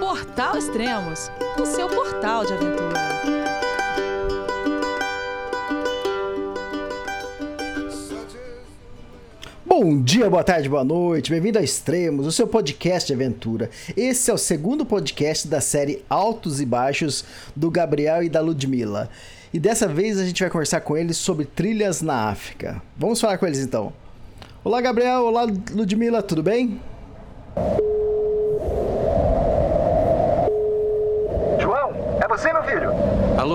Portal Extremos, o seu portal de aventura. Bom dia, boa tarde, boa noite, bem-vindo a Extremos, o seu podcast de aventura. Esse é o segundo podcast da série Altos e Baixos do Gabriel e da Ludmilla. E dessa vez a gente vai conversar com eles sobre trilhas na África. Vamos falar com eles então. Olá, Gabriel, olá, Ludmilla, tudo bem? João, é você, meu filho? Alô,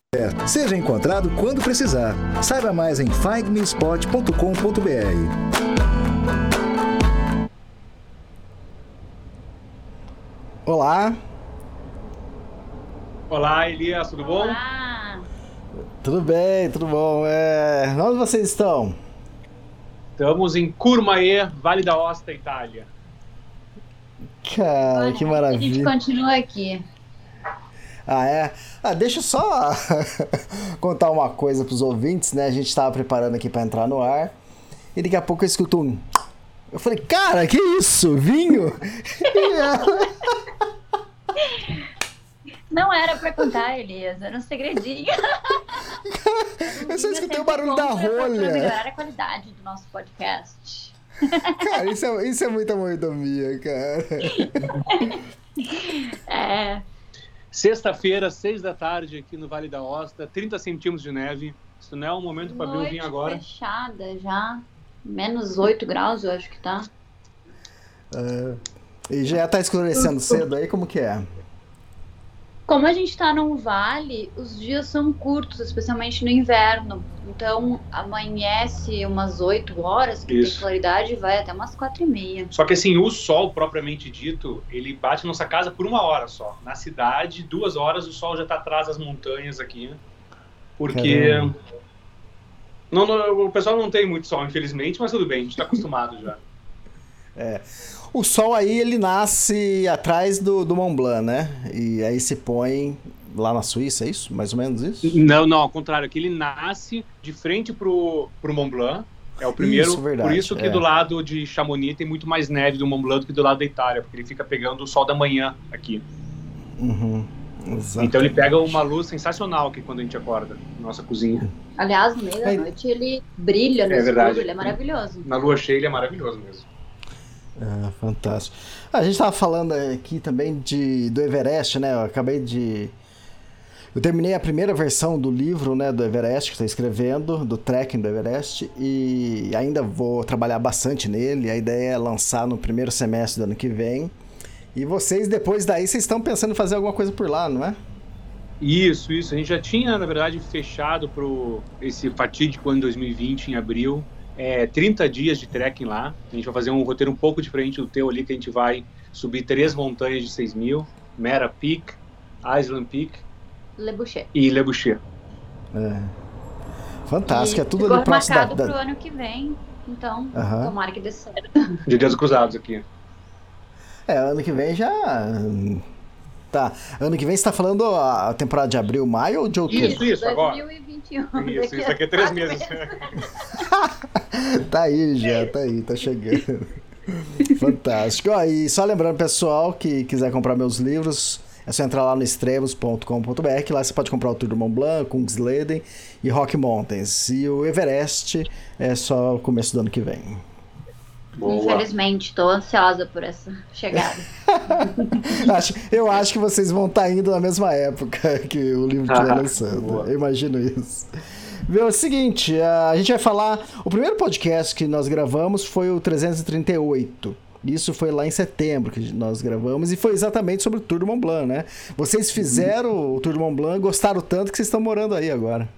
seja encontrado quando precisar. Saiba mais em findmespot.com.br. Olá, Olá, Elias, tudo bom? Olá! tudo bem, tudo bom? É... Onde vocês estão? Estamos em Courmayeur, Vale da Osta, Itália. Cara, Olha, que A gente maravilha. continua aqui. Ah, é? Ah, deixa eu só contar uma coisa pros ouvintes, né? A gente tava preparando aqui pra entrar no ar. E daqui a pouco eu escuto um. Eu falei, cara, que isso? Vinho? Não era pra contar, Elias, era um segredinho. eu só escutei o barulho da pra rolha. melhorar a qualidade do nosso podcast. Cara, isso é, isso é muita mordomia, cara. É, Sexta-feira, seis da tarde, aqui no Vale da Osta, 30 centímetros de neve. Isso não é o momento para abrir o vinho agora. fechada já. Menos 8 graus, eu acho que tá. É. E já tá escurecendo cedo aí, como que é? Como a gente tá num vale, os dias são curtos, especialmente no inverno. Então amanhece umas 8 horas, que Isso. tem claridade, e vai até umas 4 e meia. Só que assim, o sol propriamente dito, ele bate na nossa casa por uma hora só. Na cidade, duas horas, o sol já tá atrás das montanhas aqui. né? Porque. Caramba. Não, não, o pessoal não tem muito sol, infelizmente, mas tudo bem, a gente tá acostumado já. O sol aí, ele nasce atrás do, do Mont Blanc, né? E aí se põe lá na Suíça, é isso? Mais ou menos isso? Não, não, ao contrário, aqui ele nasce de frente pro, pro Mont Blanc. É o primeiro, Isso, verdade, por isso que é. do lado de Chamonix tem muito mais neve do Mont Blanc do que do lado da Itália, porque ele fica pegando o sol da manhã aqui. Uhum. Exato. Então ele pega uma luz sensacional aqui quando a gente acorda na nossa cozinha. Aliás, no meio da noite ele brilha no É verdade. escuro, ele é maravilhoso. Na lua cheia ele é maravilhoso mesmo. Ah, fantástico. Ah, a gente tava falando aqui também de, do Everest, né? Eu acabei de. Eu terminei a primeira versão do livro, né, do Everest que estou escrevendo, do trekking do Everest, e ainda vou trabalhar bastante nele. A ideia é lançar no primeiro semestre do ano que vem. E vocês, depois daí, vocês estão pensando em fazer alguma coisa por lá, não é? Isso, isso. A gente já tinha, na verdade, fechado pro esse fatídico ano 2020, em abril. É, 30 dias de trekking lá. A gente vai fazer um roteiro um pouco diferente do teu ali, que a gente vai subir três montanhas de 6 mil. Mera Peak, Island Peak Le Boucher. e Le Boucher. É. Fantástico, E é tudo ali próximo da. marcado da- pro ano que vem. Então, Aham. tomara que dê certo. De Deus Cruzados aqui. É, ano que vem já. Tá. Ano que vem você tá falando a temporada de abril, maio ou de outubro? Isso, isso, agora. 2021. Isso, daqui isso aqui é a três quatro meses. Tá aí já, tá aí, tá chegando. Fantástico. Ó, e só lembrando, pessoal, que quiser comprar meus livros, é só entrar lá no extremos.com.br, que lá você pode comprar o Tour do Mont Blanc, Kungsleden e Rock Mountains. E o Everest é só o começo do ano que vem. Boa. Infelizmente, tô ansiosa por essa chegada. Acho- eu acho que vocês vão estar indo na mesma época que o livro estiver Ah, lançando. boa. Eu imagino isso. Viu, é o seguinte, a gente vai falar. O primeiro podcast que nós gravamos foi o 338. Isso foi lá em setembro que nós gravamos e foi exatamente sobre o Tour do Mont Blanc, né? Vocês fizeram o Tour do Mont Blanc, gostaram tanto que vocês estão morando aí agora.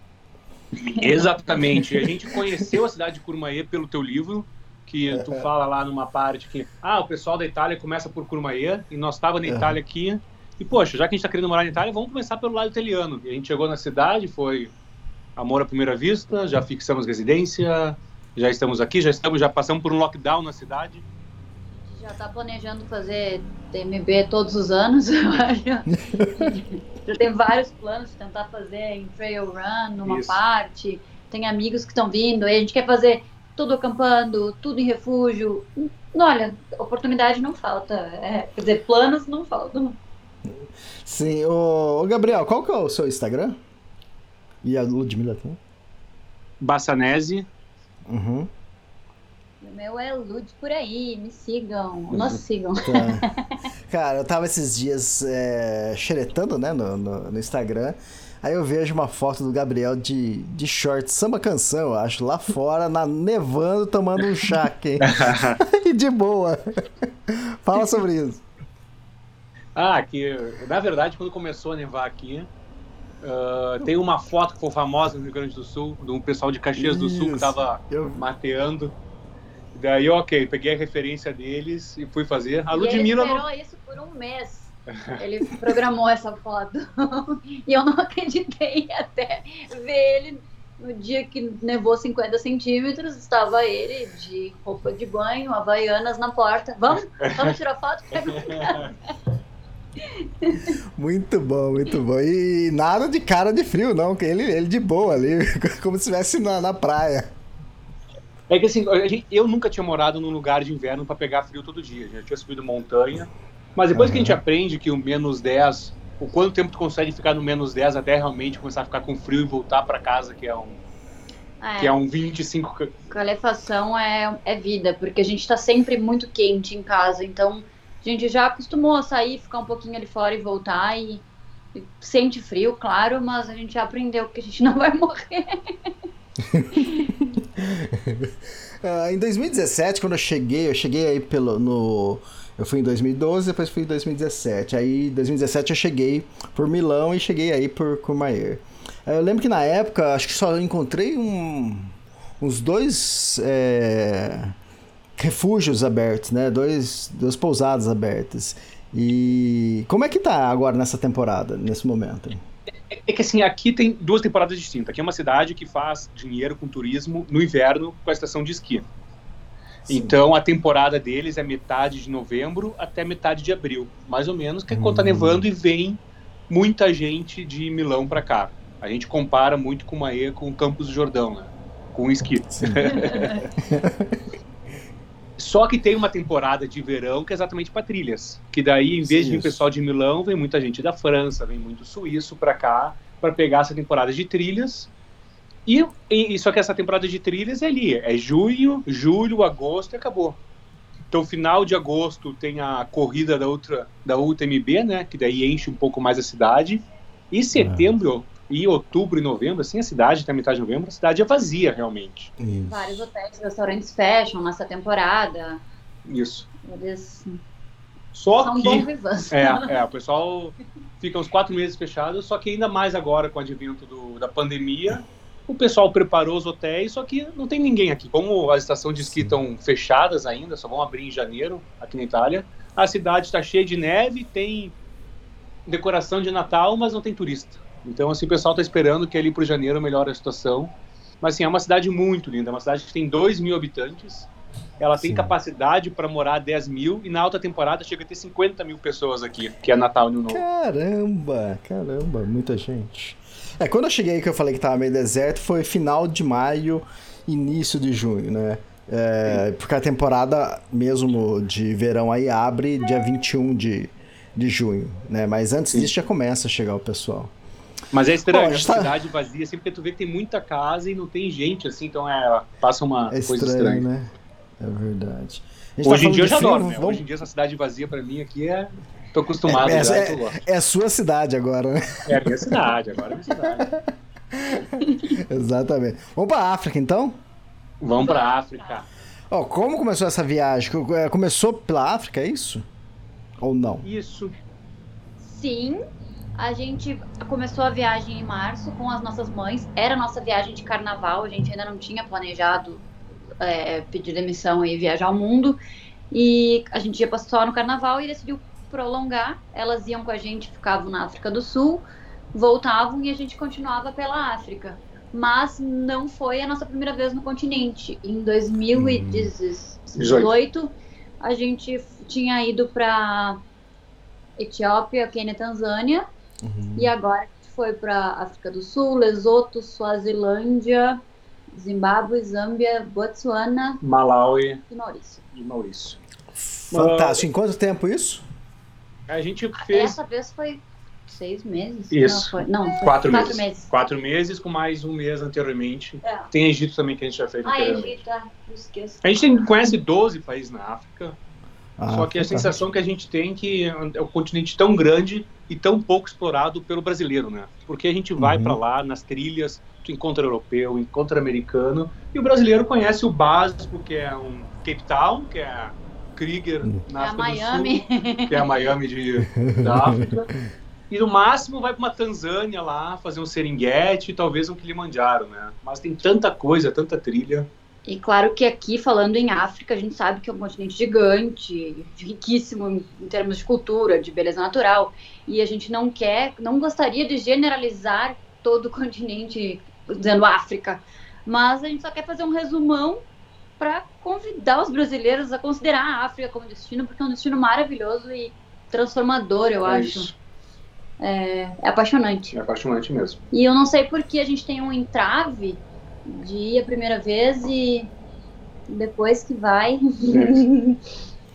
Exatamente. A gente conheceu a cidade de Courmayeur pelo teu livro, que tu fala lá numa parte que ah, o pessoal da Itália começa por Courmayeur e nós estava na Uhum. Itália aqui. E poxa, já que a gente está querendo morar na Itália, vamos começar pelo lado italiano. E a gente chegou na cidade, foi amor à primeira vista, já fixamos residência, já estamos aqui, já estamos, já passamos por um lockdown na cidade. Já tá planejando fazer TMB todos os anos, eu acho. já tem vários planos de tentar fazer em trail run, numa Isso. parte. Tem amigos que estão vindo, aí a gente quer fazer tudo acampando, tudo em refúgio. Olha, oportunidade não falta. É, quer dizer, planos não faltam. Sim, ô, Gabriel, qual que é o seu Instagram? E a Ludmilla tem? Bassanese, Uhum. O meu é Lud por aí, me sigam, nos sigam. Tá. Cara, eu tava esses dias é, xeretando, né, no, no, no Instagram. Aí eu vejo uma foto do Gabriel de, de short, samba canção, eu acho, lá fora, na, nevando, tomando um chá aqui. e de boa. Fala sobre isso. Ah, que na verdade quando começou a nevar aqui, ah, tem uma foto que foi famosa no Rio Grande do Sul, de um pessoal de Caxias do Sul que Isso. tava Eu- mateando. Daí, ok, peguei a referência deles e fui fazer. A e ele Ludmilla esperou não. isso por um mês. Ele programou essa foto. e eu não acreditei até ver ele no dia que nevou 50 centímetros. Estava ele de roupa de banho, havaianas na porta. Vamos? Vamos tirar foto? Um. Muito bom, muito bom. E nada de cara de frio, não, que ele, ele de boa ali, como se estivesse na, na praia. É que assim, eu nunca tinha morado num lugar de inverno para pegar frio todo dia. Já tinha subido montanha. Mas depois que a gente aprende que o menos 10, o quanto tempo tu consegue ficar no menos 10 até realmente começar a ficar com frio e voltar para casa, que é um, que é É, um 25. ca- calefação é, é vida, porque a gente está sempre muito quente em casa. Então, a gente já acostumou a sair, ficar um pouquinho ali fora e voltar. E, e sente frio, claro, mas a gente já aprendeu que a gente não vai morrer. Ah, em 2017, quando eu cheguei, eu cheguei aí pelo. No, eu fui em 2012, depois fui em 2017. Aí, em 2017, eu cheguei por Milão e cheguei aí por Courmayeur. Ah, Eu lembro que na época, acho que só encontrei um, uns dois é, refúgios abertos, né? Dois, duas pousadas abertas. E como é que tá agora nessa temporada, nesse momento? É que assim, aqui tem duas temporadas distintas. Aqui é uma cidade que faz dinheiro com turismo no inverno com a estação de esqui. Então a temporada deles é metade de novembro até metade de abril, mais ou menos, que é quando tá Hum. nevando e vem muita gente de Milão para cá. A gente compara muito com Maê com o Campos do Jordão, né? Com o esqui. Sim. Só que tem uma temporada de verão que é exatamente para trilhas. Que daí, em vez de vir Isso. pessoal de Milão, vem muita gente da França, vem muito suíço para cá para pegar essa temporada de trilhas. E, e só que essa temporada de trilhas é ali, é junho, julho, agosto e acabou. Então, final de agosto tem a corrida da outra da UTMB, né? Que daí enche um pouco mais a cidade. E setembro e outubro e novembro, assim, a cidade até metade de novembro, a cidade é vazia realmente. Isso. Vários hotéis e restaurantes fecham nessa temporada. Isso. Eles Só são que. É, é, o pessoal fica uns quatro meses fechado, só que ainda mais agora com o advento do- da pandemia, o pessoal preparou os hotéis, só que não tem ninguém aqui. Como as estações de esqui estão fechadas ainda, só vão abrir em janeiro aqui na Itália, a cidade está cheia de neve, tem decoração de Natal, mas não tem turista. Então, assim, o pessoal está esperando que ali para janeiro melhore a situação. Mas, assim, é uma cidade muito linda, é uma cidade que tem 2 mil habitantes, ela tem Sim. capacidade para morar 10 mil e na alta temporada chega a ter 50 mil pessoas aqui, que é Natal e Ano Novo. Caramba, caramba, muita gente. É, quando eu cheguei que eu falei que tava meio deserto, foi final de maio, início de junho, né? É, porque a temporada mesmo de verão aí abre dia 21 de, de junho, né? Mas antes Sim. disso já começa a chegar o pessoal. Mas é estranho, Pô, a a tá- cidade vazia, sempre que tu vê que tem muita casa e não tem gente, assim, então é, passa uma É coisa estranho, estranha. né? É verdade. Tá Hoje em falando dia eu já adoro, né? Hoje em dia essa cidade vazia pra mim aqui é... Tô acostumado É, já, é-. É a sua cidade agora, né? É a minha cidade, agora é a minha cidade. Exatamente. Vamos pra África então? Vamos pra África. Ó, como começou essa viagem? É, Começou pela África, é isso? Ou não? Isso. Sim, a gente começou a viagem em março com as nossas mães. Era a nossa viagem de carnaval, a gente ainda não tinha planejado é, pedir demissão e viajar ao mundo. E a gente ia passar só no carnaval e decidiu prolongar. Elas iam com a gente, ficavam na África do Sul, voltavam e a gente continuava pela África. mas não foi a nossa primeira vez no continente. Em 2018, a gente tinha ido para Etiópia, Quênia, Tanzânia, Uhum. e agora a gente foi para África do Sul, Lesoto, Suazilândia, Zimbábue, Zâmbia, Botsuana Malawi e Maurício. e Maurício. Fantástico. Em quanto tempo isso? A gente fez Essa vez foi seis meses? Isso. Não, foi, não, foi quatro, quatro meses. Quatro meses com mais um mês anteriormente. É. Tem Egito também que a gente já fez Ah. Egito, ah, esqueço. A gente tem- conhece 12 países na África, Ah, só que a sensação que a gente tem é que é um continente tão grande e tão pouco explorado pelo brasileiro, né? Porque a gente vai Uhum. pra lá nas trilhas, tu encontra europeu, encontra americano, e o brasileiro conhece o básico, que é um Cape Town, que é Krieger Hum. na É a África do Miami. Sul, que é a Miami de, da África. E no máximo vai pra uma Tanzânia lá, fazer um Serengeti e talvez um Kilimanjaro, né? Mas tem tanta coisa, tanta trilha. E claro que aqui, falando em África, a gente sabe que é um continente gigante, riquíssimo em, em termos de cultura, de beleza natural. E a gente não quer, não gostaria de generalizar todo o continente dizendo África. Mas a gente só quer fazer um resumão para convidar os brasileiros a considerar a África como destino, porque é um destino maravilhoso e transformador, eu É acho. isso. É, é apaixonante. É apaixonante mesmo. E eu não sei por que a gente tem um entrave de ir a primeira vez e depois que vai.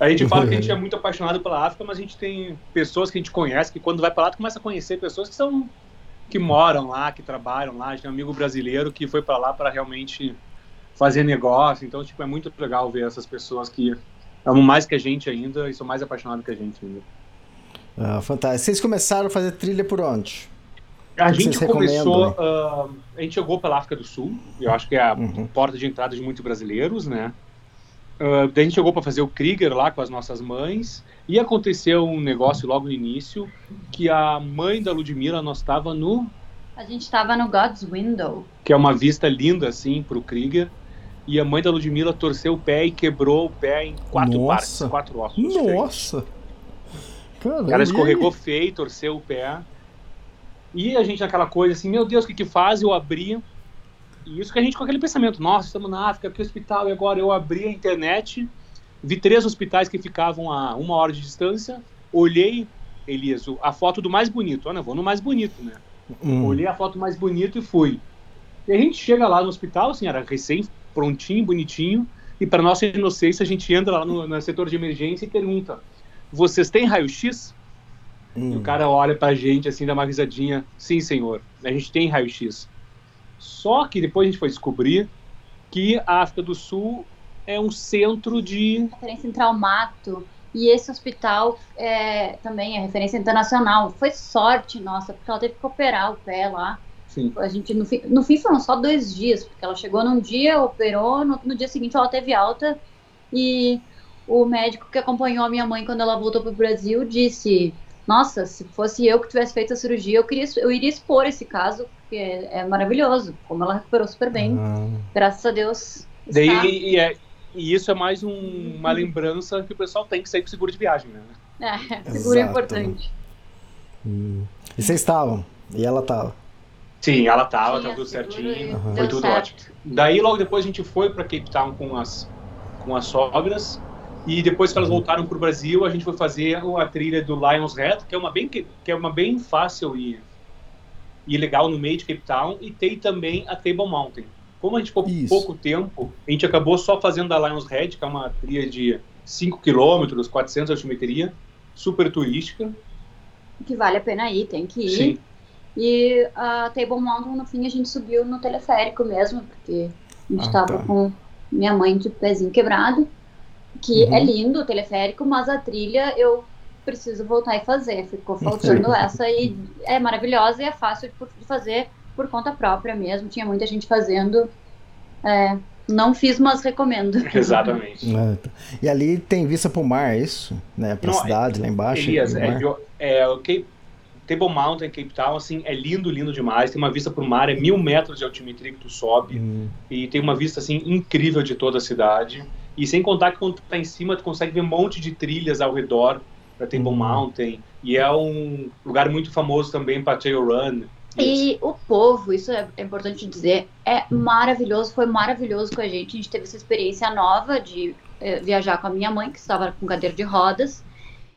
A gente fala que a gente é muito apaixonado pela África, mas a gente tem pessoas que a gente conhece que quando vai para lá tu começa a conhecer pessoas que são que moram lá, que trabalham lá. A gente tem um amigo brasileiro que foi para lá para realmente fazer negócio. Então, tipo, é muito legal ver essas pessoas que amam mais que a gente ainda e são mais apaixonados que a gente ainda. Ah, fantástico. Vocês começaram a fazer trilha por onde? A O que gente começou, ah, a gente chegou pela África do Sul, eu acho que é a Uhum. porta de entrada de muitos brasileiros, né? Ah, daí a gente chegou para fazer o Krieger lá com as nossas mães e aconteceu um negócio logo no início que a mãe da Ludmilla nós estava no A gente estava no God's Window. que é uma vista linda assim pro Krieger e a mãe da Ludmilla torceu o pé e quebrou o pé em quatro Nossa. partes, quatro ossos. Nossa! Caramba, O cara e escorregou feio, torceu o pé. E a gente naquela coisa assim, meu Deus, o que que faz? Eu abri. E isso que a gente com aquele pensamento, nossa, estamos na África, que hospital? E agora eu abri a internet, vi três hospitais que ficavam a uma hora de distância, olhei, Elias, a foto do mais bonito. Olha, eu vou no mais bonito, né? Hum. Olhei a foto mais bonito e fui. E a gente chega lá no hospital, assim, era recém prontinho, bonitinho, e para nossa inocência a gente entra lá no, no setor de emergência e pergunta: vocês têm raio-x? E Hum. o cara olha pra gente assim, dá uma risadinha. Sim, senhor, a gente tem raio-x. Só que depois a gente foi descobrir que a África do Sul é um centro de. Referência em traumato. E esse hospital é, também é referência internacional. Foi sorte nossa, porque ela teve que operar o pé lá. Sim, A gente, no, fim, no fim foram só dois dias, porque ela chegou num dia, operou, no, no dia seguinte ela teve alta. E o médico que acompanhou a minha mãe quando ela voltou pro Brasil disse: Nossa, se fosse eu que tivesse feito a cirurgia, eu, queria, eu iria expor esse caso, porque é, é maravilhoso. Como ela recuperou super bem. Ah, Graças a Deus. Daí, está- e, é- e isso é mais um- uma lembrança que o pessoal tem que sair com seguro de viagem, né? É, seguro é Exato. importante. hum. E vocês estavam? E ela tava? Sim, ela tava, Tinha tava tudo certinho. Foi deu tudo certo. ótimo. Daí, logo depois, a gente foi para Cape Town com as, com as sogras. E depois que elas voltaram para o Brasil, a gente foi fazer a trilha do Lions Head, que é uma bem, que é uma bem fácil e, e legal no meio de Cape Town. E tem também a Table Mountain. Como a gente ficou Isso. pouco tempo, a gente acabou só fazendo a Lions Head, que é uma trilha de 5 km, 400 de altimetria, super turística. Que vale a pena ir, tem que ir. Sim. E a Table Mountain, no fim, a gente subiu no teleférico mesmo, porque a gente Ah, tava tá. com minha mãe de pezinho quebrado. Que Uhum. é lindo o teleférico, mas a trilha eu preciso voltar e fazer. Ficou faltando essa e é maravilhosa e é fácil de, fazer por conta própria mesmo. Tinha muita gente fazendo. É, não fiz, mas recomendo. Exatamente. Ah, tá. E ali tem vista pro mar, é isso? Né? Pra Não, cidade, lá embaixo. Elias, é, de- é, o Cape, Table Mountain, Cape Town, assim, é lindo, lindo demais. Tem uma vista pro mar, é mil metros de altimetria que tu sobe. Hum. E tem uma vista, assim, incrível de toda a cidade. E sem contar que quando tu tá em cima, tu consegue ver um monte de trilhas ao redor da Table Uhum. Mountain. E é um lugar muito famoso também para trail run E o povo, isso é, é importante dizer, é maravilhoso, foi maravilhoso com a gente. A gente teve essa experiência nova de eh, viajar com a minha mãe, que estava com cadeira de rodas.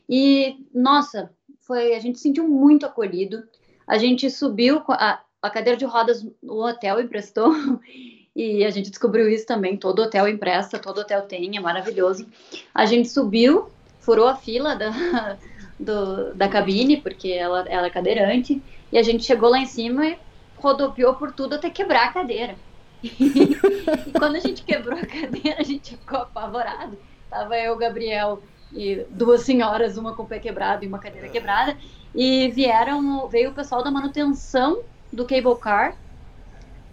E, nossa, foi, a gente se sentiu muito acolhido. A gente subiu, a, a cadeira de rodas no hotel emprestou, e a gente descobriu isso também. Todo hotel empresta, todo hotel tem, é maravilhoso. A gente subiu, furou a fila da, do, da cabine, porque ela, ela é cadeirante, e a gente chegou lá em cima e rodopiou por tudo até quebrar a cadeira. e quando a gente quebrou a cadeira, a gente ficou apavorado. Tava eu, Gabriel e duas senhoras, uma com o pé quebrado e uma cadeira quebrada, e vieram, veio o pessoal da manutenção do cable car,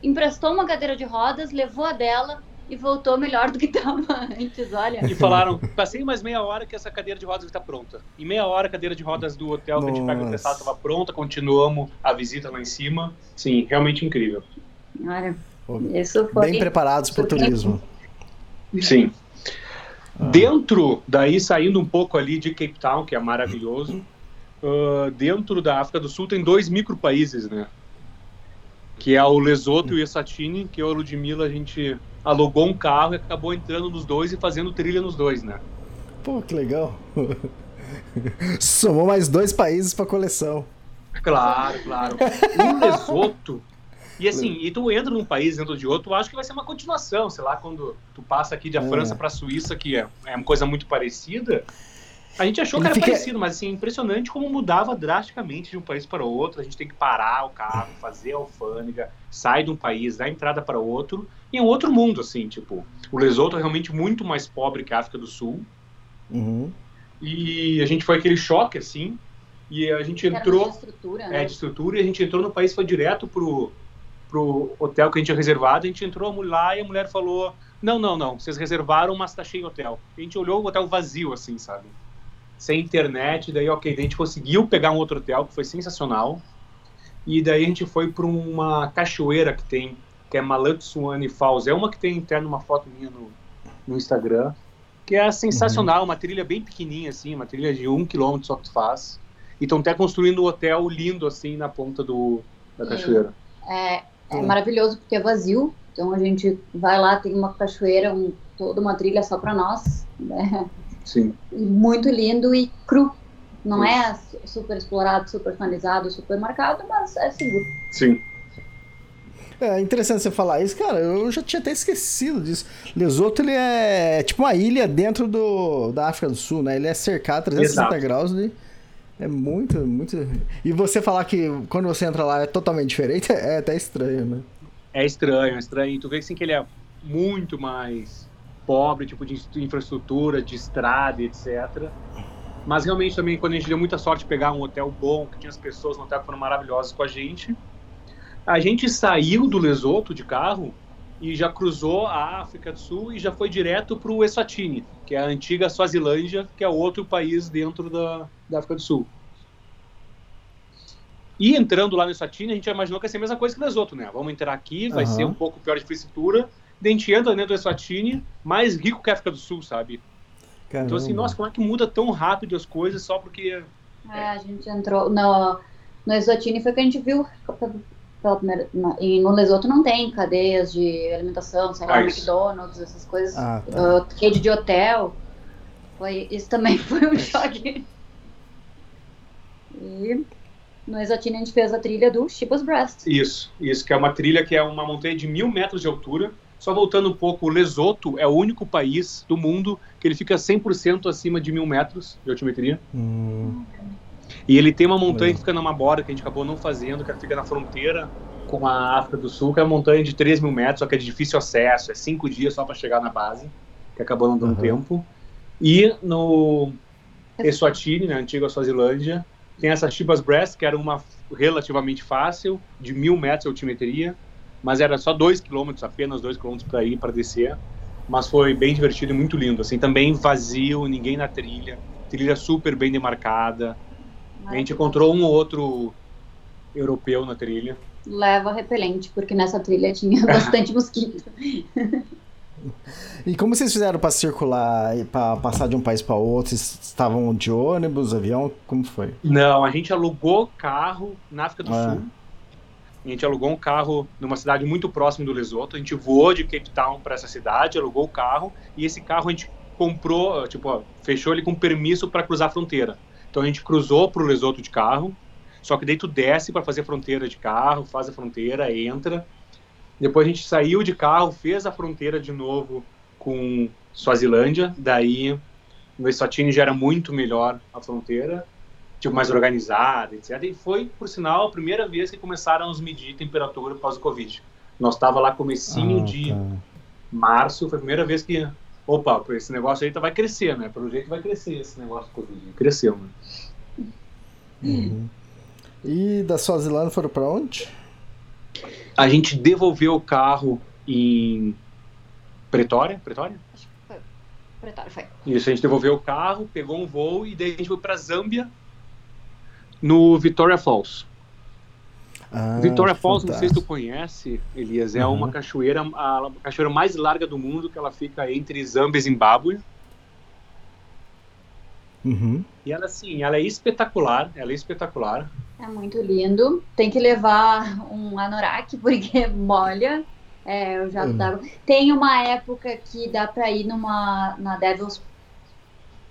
emprestou uma cadeira de rodas, levou a dela e voltou melhor do que estava antes, olha. E falaram, passei mais meia hora que essa cadeira de rodas está pronta. Em meia hora a cadeira de rodas do hotel que a gente pega emprestado estava pronta, continuamos a visita lá em cima. Sim, realmente incrível. Olha, isso foi... Bem preparados para o turismo. Sim. Dentro, daí saindo um pouco ali de Cape Town, que é maravilhoso, uh, dentro da África do Sul tem dois micropaíses, né? Que é o Lesoto e o Eswatini, que eu e a Ludmilla, a gente alugou um carro e acabou entrando nos dois e fazendo trilha nos dois, né? Pô, que legal. Somou mais dois países para coleção. Claro, claro. O Lesoto e assim, e tu entra num país dentro de outro, eu acho que vai ser uma continuação, sei lá, quando tu passa aqui da é. França para a Suíça, que é, é uma coisa muito parecida. A gente achou Ele que era fica... parecido, mas assim, impressionante como mudava drasticamente de um país para o outro. A gente tem que parar o carro, fazer a alfândega, sai de um país, dar entrada para outro, e é um outro mundo, assim, tipo. O Lesoto é realmente muito mais pobre que a África do Sul. Uhum. E a gente foi aquele choque, assim, e a gente entrou. De estrutura, né? É, de estrutura, e a gente entrou no país, foi direto pro pro hotel que a gente tinha reservado, a gente entrou lá e a mulher falou: Não, não, não, vocês reservaram, mas tá cheio o hotel. A gente olhou o hotel vazio, assim, sabe? Sem internet, daí, ok, daí a gente conseguiu pegar um outro hotel que foi sensacional. E daí a gente foi para uma cachoeira que tem, que é Malutsuani Falls. É uma que tem interno uma foto minha no, no Instagram, que é sensacional, uhum. uma trilha bem pequenininha, assim, uma trilha de um quilômetro só que tu faz. E estão até construindo um hotel lindo, assim, na ponta do, da cachoeira. É, é maravilhoso porque é vazio. Então a gente vai lá, tem uma cachoeira, um, toda uma trilha só para nós. Né? Sim. Muito lindo e cru. Não é super explorado, super finalizado, super marcado, mas é seguro. Sim. É interessante você falar isso, cara. Eu já tinha até esquecido disso. Lesoto ele é tipo uma ilha dentro do, da África do Sul, né? Ele é cercado 360 Exato. graus de, é muito, muito. E você falar que quando você entra lá é totalmente diferente, é até estranho, né? É estranho, é estranho. Tu vê assim que ele é muito mais pobre, tipo de infraestrutura, de estrada, etc. Mas realmente também quando a gente deu muita sorte de pegar um hotel bom, que tinha as pessoas no hotel que foram maravilhosas com a gente, a gente saiu do Lesoto de carro e já cruzou a África do Sul e já foi direto para o Eswatini, que é a antiga Suazilândia, que é outro país dentro da, da África do Sul. E entrando lá no Eswatini, a gente já imaginou que ia ser a mesma coisa que Lesoto, né? Vamos entrar aqui, vai uhum. ser um pouco pior de infraestrutura, daí a gente entra dentro do Eswatini, mais rico que a África do Sul, sabe? Caramba. Então assim, nossa, como é que muda tão rápido as coisas só porque... É, a gente entrou no, no Eswatini, foi que a gente viu pela primeira, na, e no Lesoto não tem cadeias de alimentação, sei lá, ah, McDonald's, essas coisas, ah, tá. uh, rede de hotel. Foi, isso também foi um choque. E no Exatine a gente fez a trilha do Shiba's Breast. Isso, isso, que é uma trilha que é uma montanha de mil metros de altura. Só voltando um pouco, o Lesoto é o único país do mundo que ele fica 100% acima de mil metros de altimetria. Hum. E ele tem uma montanha é. que fica numa borda que a gente acabou não fazendo, que fica na fronteira com a África do Sul, que é uma montanha de 3 mil metros, só que é de difícil acesso, é cinco dias só para chegar na base, que acabou não dando uhum. tempo. E no Eswatini, na né, antiga Suazilândia, tem essa Chibas Breast, que era uma relativamente fácil, de mil metros de altimetria, mas era só dois quilômetros, apenas dois quilômetros para ir para descer. Mas foi bem divertido e muito lindo. Assim, também vazio, ninguém na trilha, trilha super bem demarcada, a gente encontrou um ou outro europeu na trilha. Leva repelente, porque nessa trilha tinha bastante mosquito. E como vocês fizeram para circular, para passar de um país para outro? Vocês estavam de ônibus, avião? Como foi? Não, a gente alugou carro na África do ah. Sul. A gente alugou um carro numa cidade muito próxima do Lesoto. A gente voou de Cape Town para essa cidade, alugou o carro e esse carro a gente comprou, tipo, ó, fechou ele com permisso para cruzar a fronteira. Então a gente cruzou para o Lesoto de carro. Só que daí tu desce para fazer a fronteira de carro, faz a fronteira, entra. Depois a gente saiu de carro, fez a fronteira de novo com Suazilândia. Daí no Eswatini já era muito melhor a fronteira tipo, mais organizada, etc. E foi, por sinal, a primeira vez que começaram a nos medir temperatura após o Covid. Nós estava lá comecinho Ah, de tá. março, foi a primeira vez que, opa, esse negócio aí tá- vai crescer, né? Pelo jeito vai crescer esse negócio do Covid. Cresceu, né? Uhum. E da Suazilândia foram pra onde? A gente devolveu o carro em Pretória, Pretória? Acho que foi. Pretório, foi. Isso, a gente devolveu o carro, pegou um voo e daí a gente foi para Zâmbia, no Victoria Falls. Ah, Victoria Falls, não sei se tu conhece, Elias, é Uhum. uma cachoeira, a cachoeira mais larga do mundo, que ela fica entre Zâmbia e Zimbábue. Uhum. E ela, assim, ela é espetacular, ela é espetacular. É muito lindo. Tem que levar um anorak porque molha. É, o jato Hum. d'água. Tem uma época que dá pra ir numa na Devil's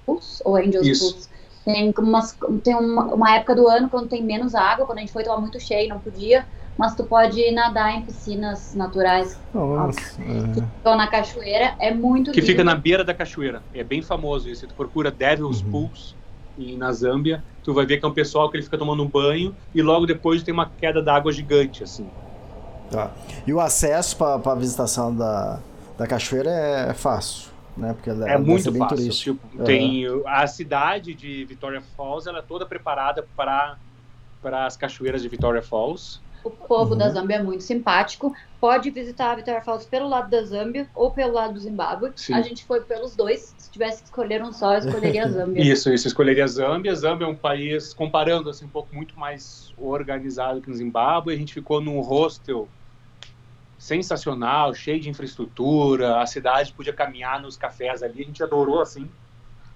Pools ou Angel's Isso. Pools. Tem, umas, tem uma, uma época do ano quando tem menos água, quando a gente foi tava muito cheio, não podia. Mas tu pode nadar em piscinas naturais Nossa, é. ou na cachoeira. É muito Que lindo. fica na beira da cachoeira. É bem famoso isso. Tu procura Devil's Uhum. Pools em, na Zâmbia, tu vai ver que é um pessoal que ele fica tomando um banho e logo depois tem uma queda d'água gigante, assim. Tá. E o acesso para a visitação da, da cachoeira é fácil, né? Porque ela É muito fácil. turística. Tipo, tem a cidade de Victoria Falls, ela é toda preparada para para as cachoeiras de Victoria Falls. O povo Uhum. da Zâmbia é muito simpático. Pode visitar a Victoria Falls pelo lado da Zâmbia ou pelo lado do Zimbábue. Sim. A gente foi pelos dois. Se tivesse que escolher um só, eu escolheria a Zâmbia. Isso, isso. Eu escolheria a Zâmbia. A Zâmbia é um país, comparando assim, um pouco muito mais organizado que no Zimbábue. A gente ficou num hostel sensacional, cheio de infraestrutura. A cidade podia caminhar nos cafés ali. A gente adorou, assim.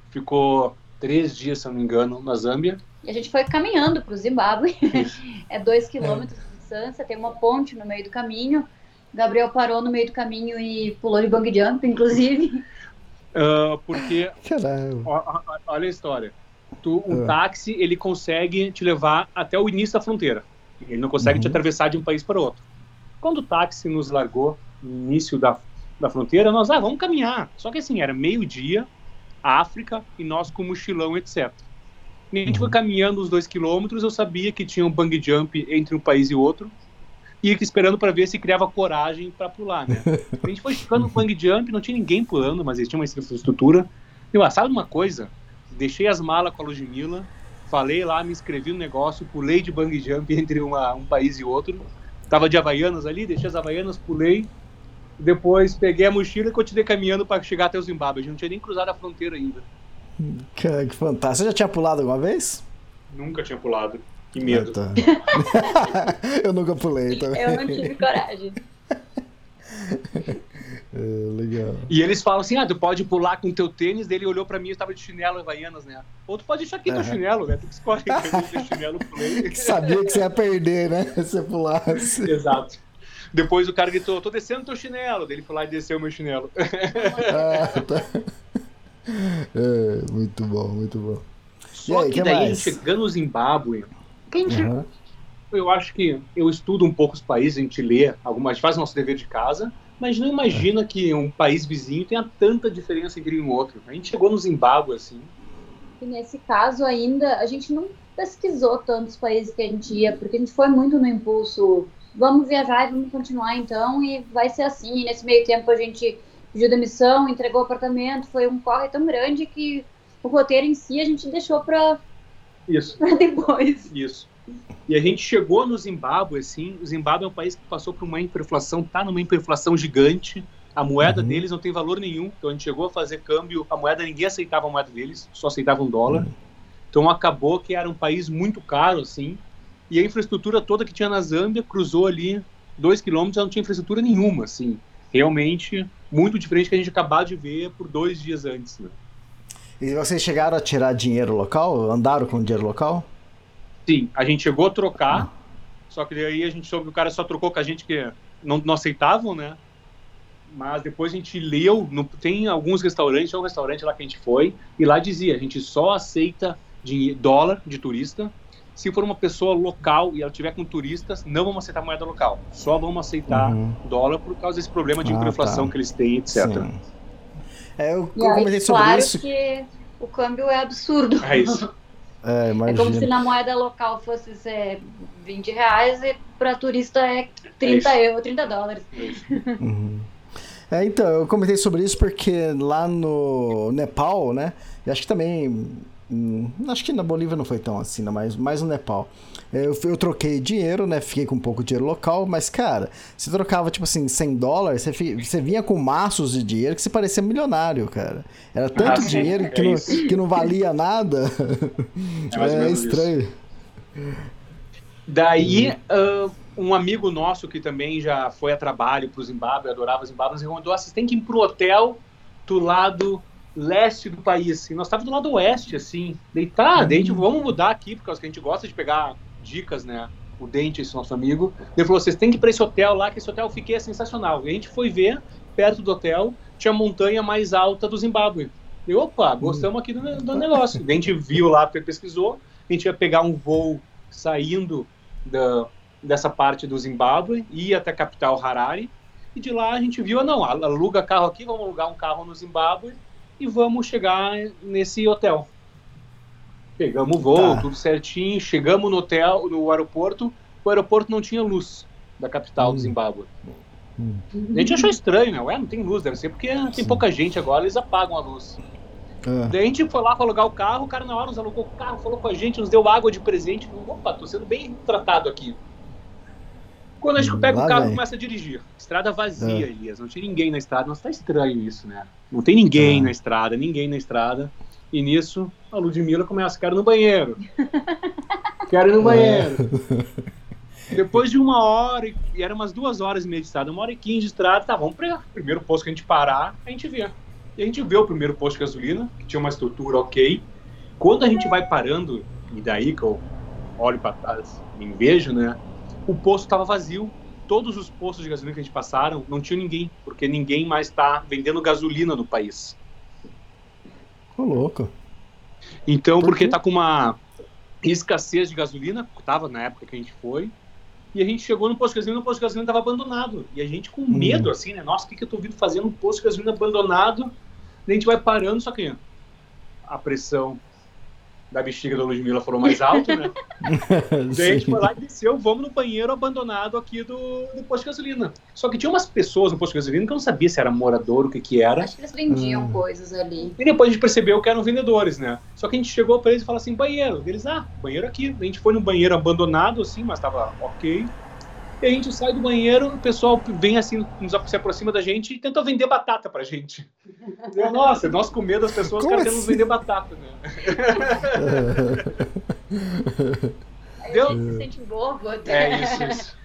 Ficou três dias, se eu não me engano, na Zâmbia. E a gente foi caminhando para o Zimbábue. é dois quilômetros de distância, tem uma ponte no meio do caminho. Gabriel parou no meio do caminho e pulou de bang jump, inclusive. Ah, porque. Ó, Olha a história. Tu, um Ah. táxi, ele consegue te levar até o início da fronteira. Ele não consegue te Uhum. atravessar de um país para outro. Quando o táxi nos largou no início da, da fronteira, nós, ah, vamos caminhar. Só que assim, era meio-dia, África, e nós com mochilão, etc. E a gente foi caminhando os dois quilômetros, eu sabia que tinha um bang jump entre um país e outro, e esperando para ver se criava coragem para pular, né? A gente foi ficando no bang jump, não tinha ninguém pulando, mas existia uma infraestrutura. Eu, ah, sabe uma coisa? Deixei as malas com a Ludmilla, falei lá, me inscrevi no negócio, pulei de bang jump entre uma- um país e outro. Tava de Havaianas ali, deixei as Havaianas, pulei. Depois peguei a mochila e continuei caminhando para chegar até o Zimbábue. A gente não tinha nem cruzado a fronteira ainda. Que, que fantástico. Você já tinha pulado alguma vez? Nunca tinha pulado. Que medo. Ah, tá. eu nunca pulei também. Eu não tive coragem. É, legal. E eles falam assim: ah, tu pode pular com teu tênis. Ele olhou pra mim e eu tava de chinelo e Havaianas, né? Ou tu pode deixar aqui teu Aham. chinelo, né? Tu que escolhe. O chinelo, pulei. Que sabia que você ia perder, né? Se você pulasse. Exato. Depois o cara gritou, tô descendo teu chinelo. Daí ele foi lá e desceu meu chinelo. Ah, tá. É, muito bom, muito bom. Só aí, que que daí, mais? chegando no Zimbábue, que a gente, Aham. eu acho que eu estudo um pouco os países, a gente lê algumas, faz nosso dever de casa, mas não imagina que um país vizinho tenha tanta diferença entre um e outro. A gente chegou no Zimbábue, assim, E nesse caso ainda, a gente não pesquisou tantos países que a gente ia, porque a gente foi muito no impulso. Vamos viajar e vamos continuar então, e vai ser assim. E nesse meio tempo a gente pediu demissão, entregou o apartamento, foi um corre tão grande que o roteiro em si a gente deixou pra depois. Isso. E a gente chegou no Zimbábue, assim, o Zimbábue é um país que passou por uma hiperinflação, tá numa hiperinflação gigante, a moeda Uhum. deles não tem valor nenhum, então a gente chegou a fazer câmbio, a moeda, ninguém aceitava a moeda deles, só aceitava um dólar, então acabou que era um país muito caro, assim, e a infraestrutura toda que tinha na Zâmbia cruzou ali dois quilômetros, já não tinha infraestrutura nenhuma, assim, realmente muito diferente que a gente acabou de ver por dois dias antes, né? E vocês chegaram a tirar dinheiro local? Andaram com dinheiro local? Sim, a gente chegou a trocar, Só que daí a gente soube que o cara só trocou com a gente que não, não aceitavam, né? Mas depois a gente leu, no, tem alguns restaurantes, tinha um restaurante lá que a gente foi, e lá dizia, a gente só aceita dinhe- dólar de turista se for uma pessoa local e ela tiver com turistas, não vamos aceitar moeda local. Só vamos aceitar Uhum. dólar por causa desse problema de Ah, hiperinflação tá. que eles têm, etc. Sim. É, eu, eu aí, comentei sobre claro isso. que o câmbio é absurdo. É isso. É, É como se na moeda local fosse ser 20 reais e para turista é 30 isso. euros, 30 dólares. Uhum. É, então, eu comentei sobre isso porque lá no Nepal, né? E acho que também. hum, acho que na Bolívia não foi tão assim, mas mais no Nepal. Eu, eu troquei dinheiro, né? Fiquei com um pouco de dinheiro local, mas, cara, você trocava, tipo assim, 100 dólares, você, você vinha com maços de dinheiro que você parecia milionário, cara. Era tanto Ah, sim, dinheiro é que, não, isso. que não valia nada. É É, menos isso. estranho. Daí, ah, um amigo nosso que também já foi a trabalho para o Zimbábue, adorava Zimbábue, nos recomendou: ah, vocês têm que ir pro hotel do lado leste do país. E nós estávamos do lado oeste, assim. Tá, daí a gente, vamos mudar aqui, por causa que a gente gosta de pegar dicas, né? O Dente, esse nosso amigo. Ele falou: vocês têm que ir para esse hotel lá, que esse hotel fiquei é sensacional. E a gente foi ver, perto do hotel, tinha a montanha mais alta do Zimbábue. E opa, gostamos aqui do, do negócio. A gente viu lá, pesquisou, a gente ia pegar um voo saindo da, dessa parte do Zimbábue, ia até a capital Harare, e de lá a gente viu, ah, não, aluga carro aqui, vamos alugar um carro no Zimbábue e vamos chegar nesse hotel. Pegamos o voo, Tá. tudo certinho, chegamos no hotel, no aeroporto, o aeroporto não tinha luz da capital Hum. do Zimbábue. Hum. A gente achou estranho, né? Ué, não tem luz, deve ser porque tem Sim. pouca gente agora, eles apagam a luz. Ah, Daí a gente foi lá para alugar o carro, o cara na hora nos alugou o carro, falou com a gente, nos deu água de presente. Opa, tô sendo bem tratado aqui. Quando a gente pega lá o carro vem. começa a dirigir. Estrada vazia, É. Elias. Não tinha ninguém na estrada. Nossa, tá estranho isso, né? Não tem ninguém Ah. na estrada, ninguém na estrada. E nisso, a Ludmilla começa, quero ir no banheiro. quero ir no banheiro. Depois de uma hora, e e era umas duas horas e meia de estrada, uma hora e quinze de estrada, tá, vamos para primeiro posto que a gente parar, a gente vê. E a gente vê o primeiro posto de gasolina, que tinha uma estrutura ok. Quando a gente vai parando, e daí que eu olho para trás e vejo, né? O posto estava vazio. Todos os postos de gasolina que a gente passaram não tinha ninguém, porque ninguém mais está vendendo gasolina no país. Ô, louco. Então, Por porque quê? tá com uma escassez de gasolina, tava na época que a gente foi, e a gente chegou no posto de gasolina, o posto de gasolina tava abandonado. E a gente com medo, assim, né? Nossa, o que, que eu tô vindo fazer num posto de gasolina abandonado? Daí a gente vai parando, só que a pressão da bexiga da Ludmilla foram mais alta, né? Daí a gente foi lá e desceu, vamos no banheiro abandonado aqui do, do posto de gasolina. Só que tinha umas pessoas no posto de gasolina que eu não sabia se era morador, o que que era. Acho que eles vendiam Hum. coisas ali. E depois a gente percebeu que eram vendedores, né? Só que a gente chegou pra eles e falou assim, banheiro. Eles, ah, banheiro aqui. A gente foi no banheiro abandonado, assim, mas tava ok. E a gente sai do banheiro, o pessoal vem assim, nos, se aproxima da gente e tenta vender batata pra gente. Eu, Nossa, nós com medo das pessoas, os caras nos assim? vender batata, né? Aí Deu? a gente se sente bobo até. É isso, isso.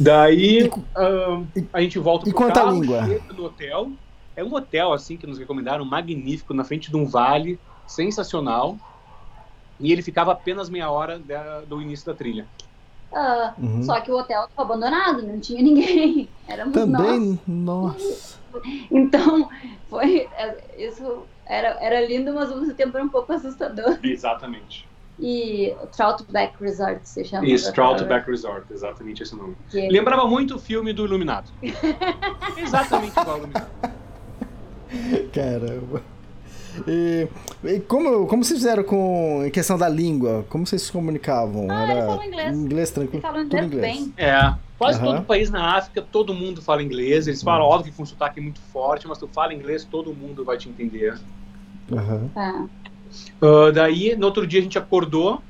Daí a gente volta e pro carro, língua? chega no hotel. É um hotel assim que nos recomendaram, magnífico, na frente de um vale, sensacional. E ele ficava apenas meia hora da- do início da trilha. Ah, Uhum. Só que o hotel estava abandonado, não tinha ninguém. Éramos nós. Também, nossa. Então, foi. é, Isso era, era lindo, mas ao mesmo tempo era um pouco assustador. Exatamente. E o Troutback Resort se chama. Isso, Troutback Resort, exatamente esse nome. Que- Lembrava muito o filme do Iluminado. exatamente igual ao Iluminado. Caramba. E, e como, como vocês fizeram com em questão da língua? Como vocês se comunicavam? Ah, falou inglês. inglês tranquilo? fala tudo inglês bem. É, quase Aham. todo país na África, todo mundo fala inglês. Eles falam, óbvio que com sotaque muito forte, mas tu fala inglês, todo mundo vai te entender. Aham. Tá. Ah, daí, no outro dia, a gente acordou,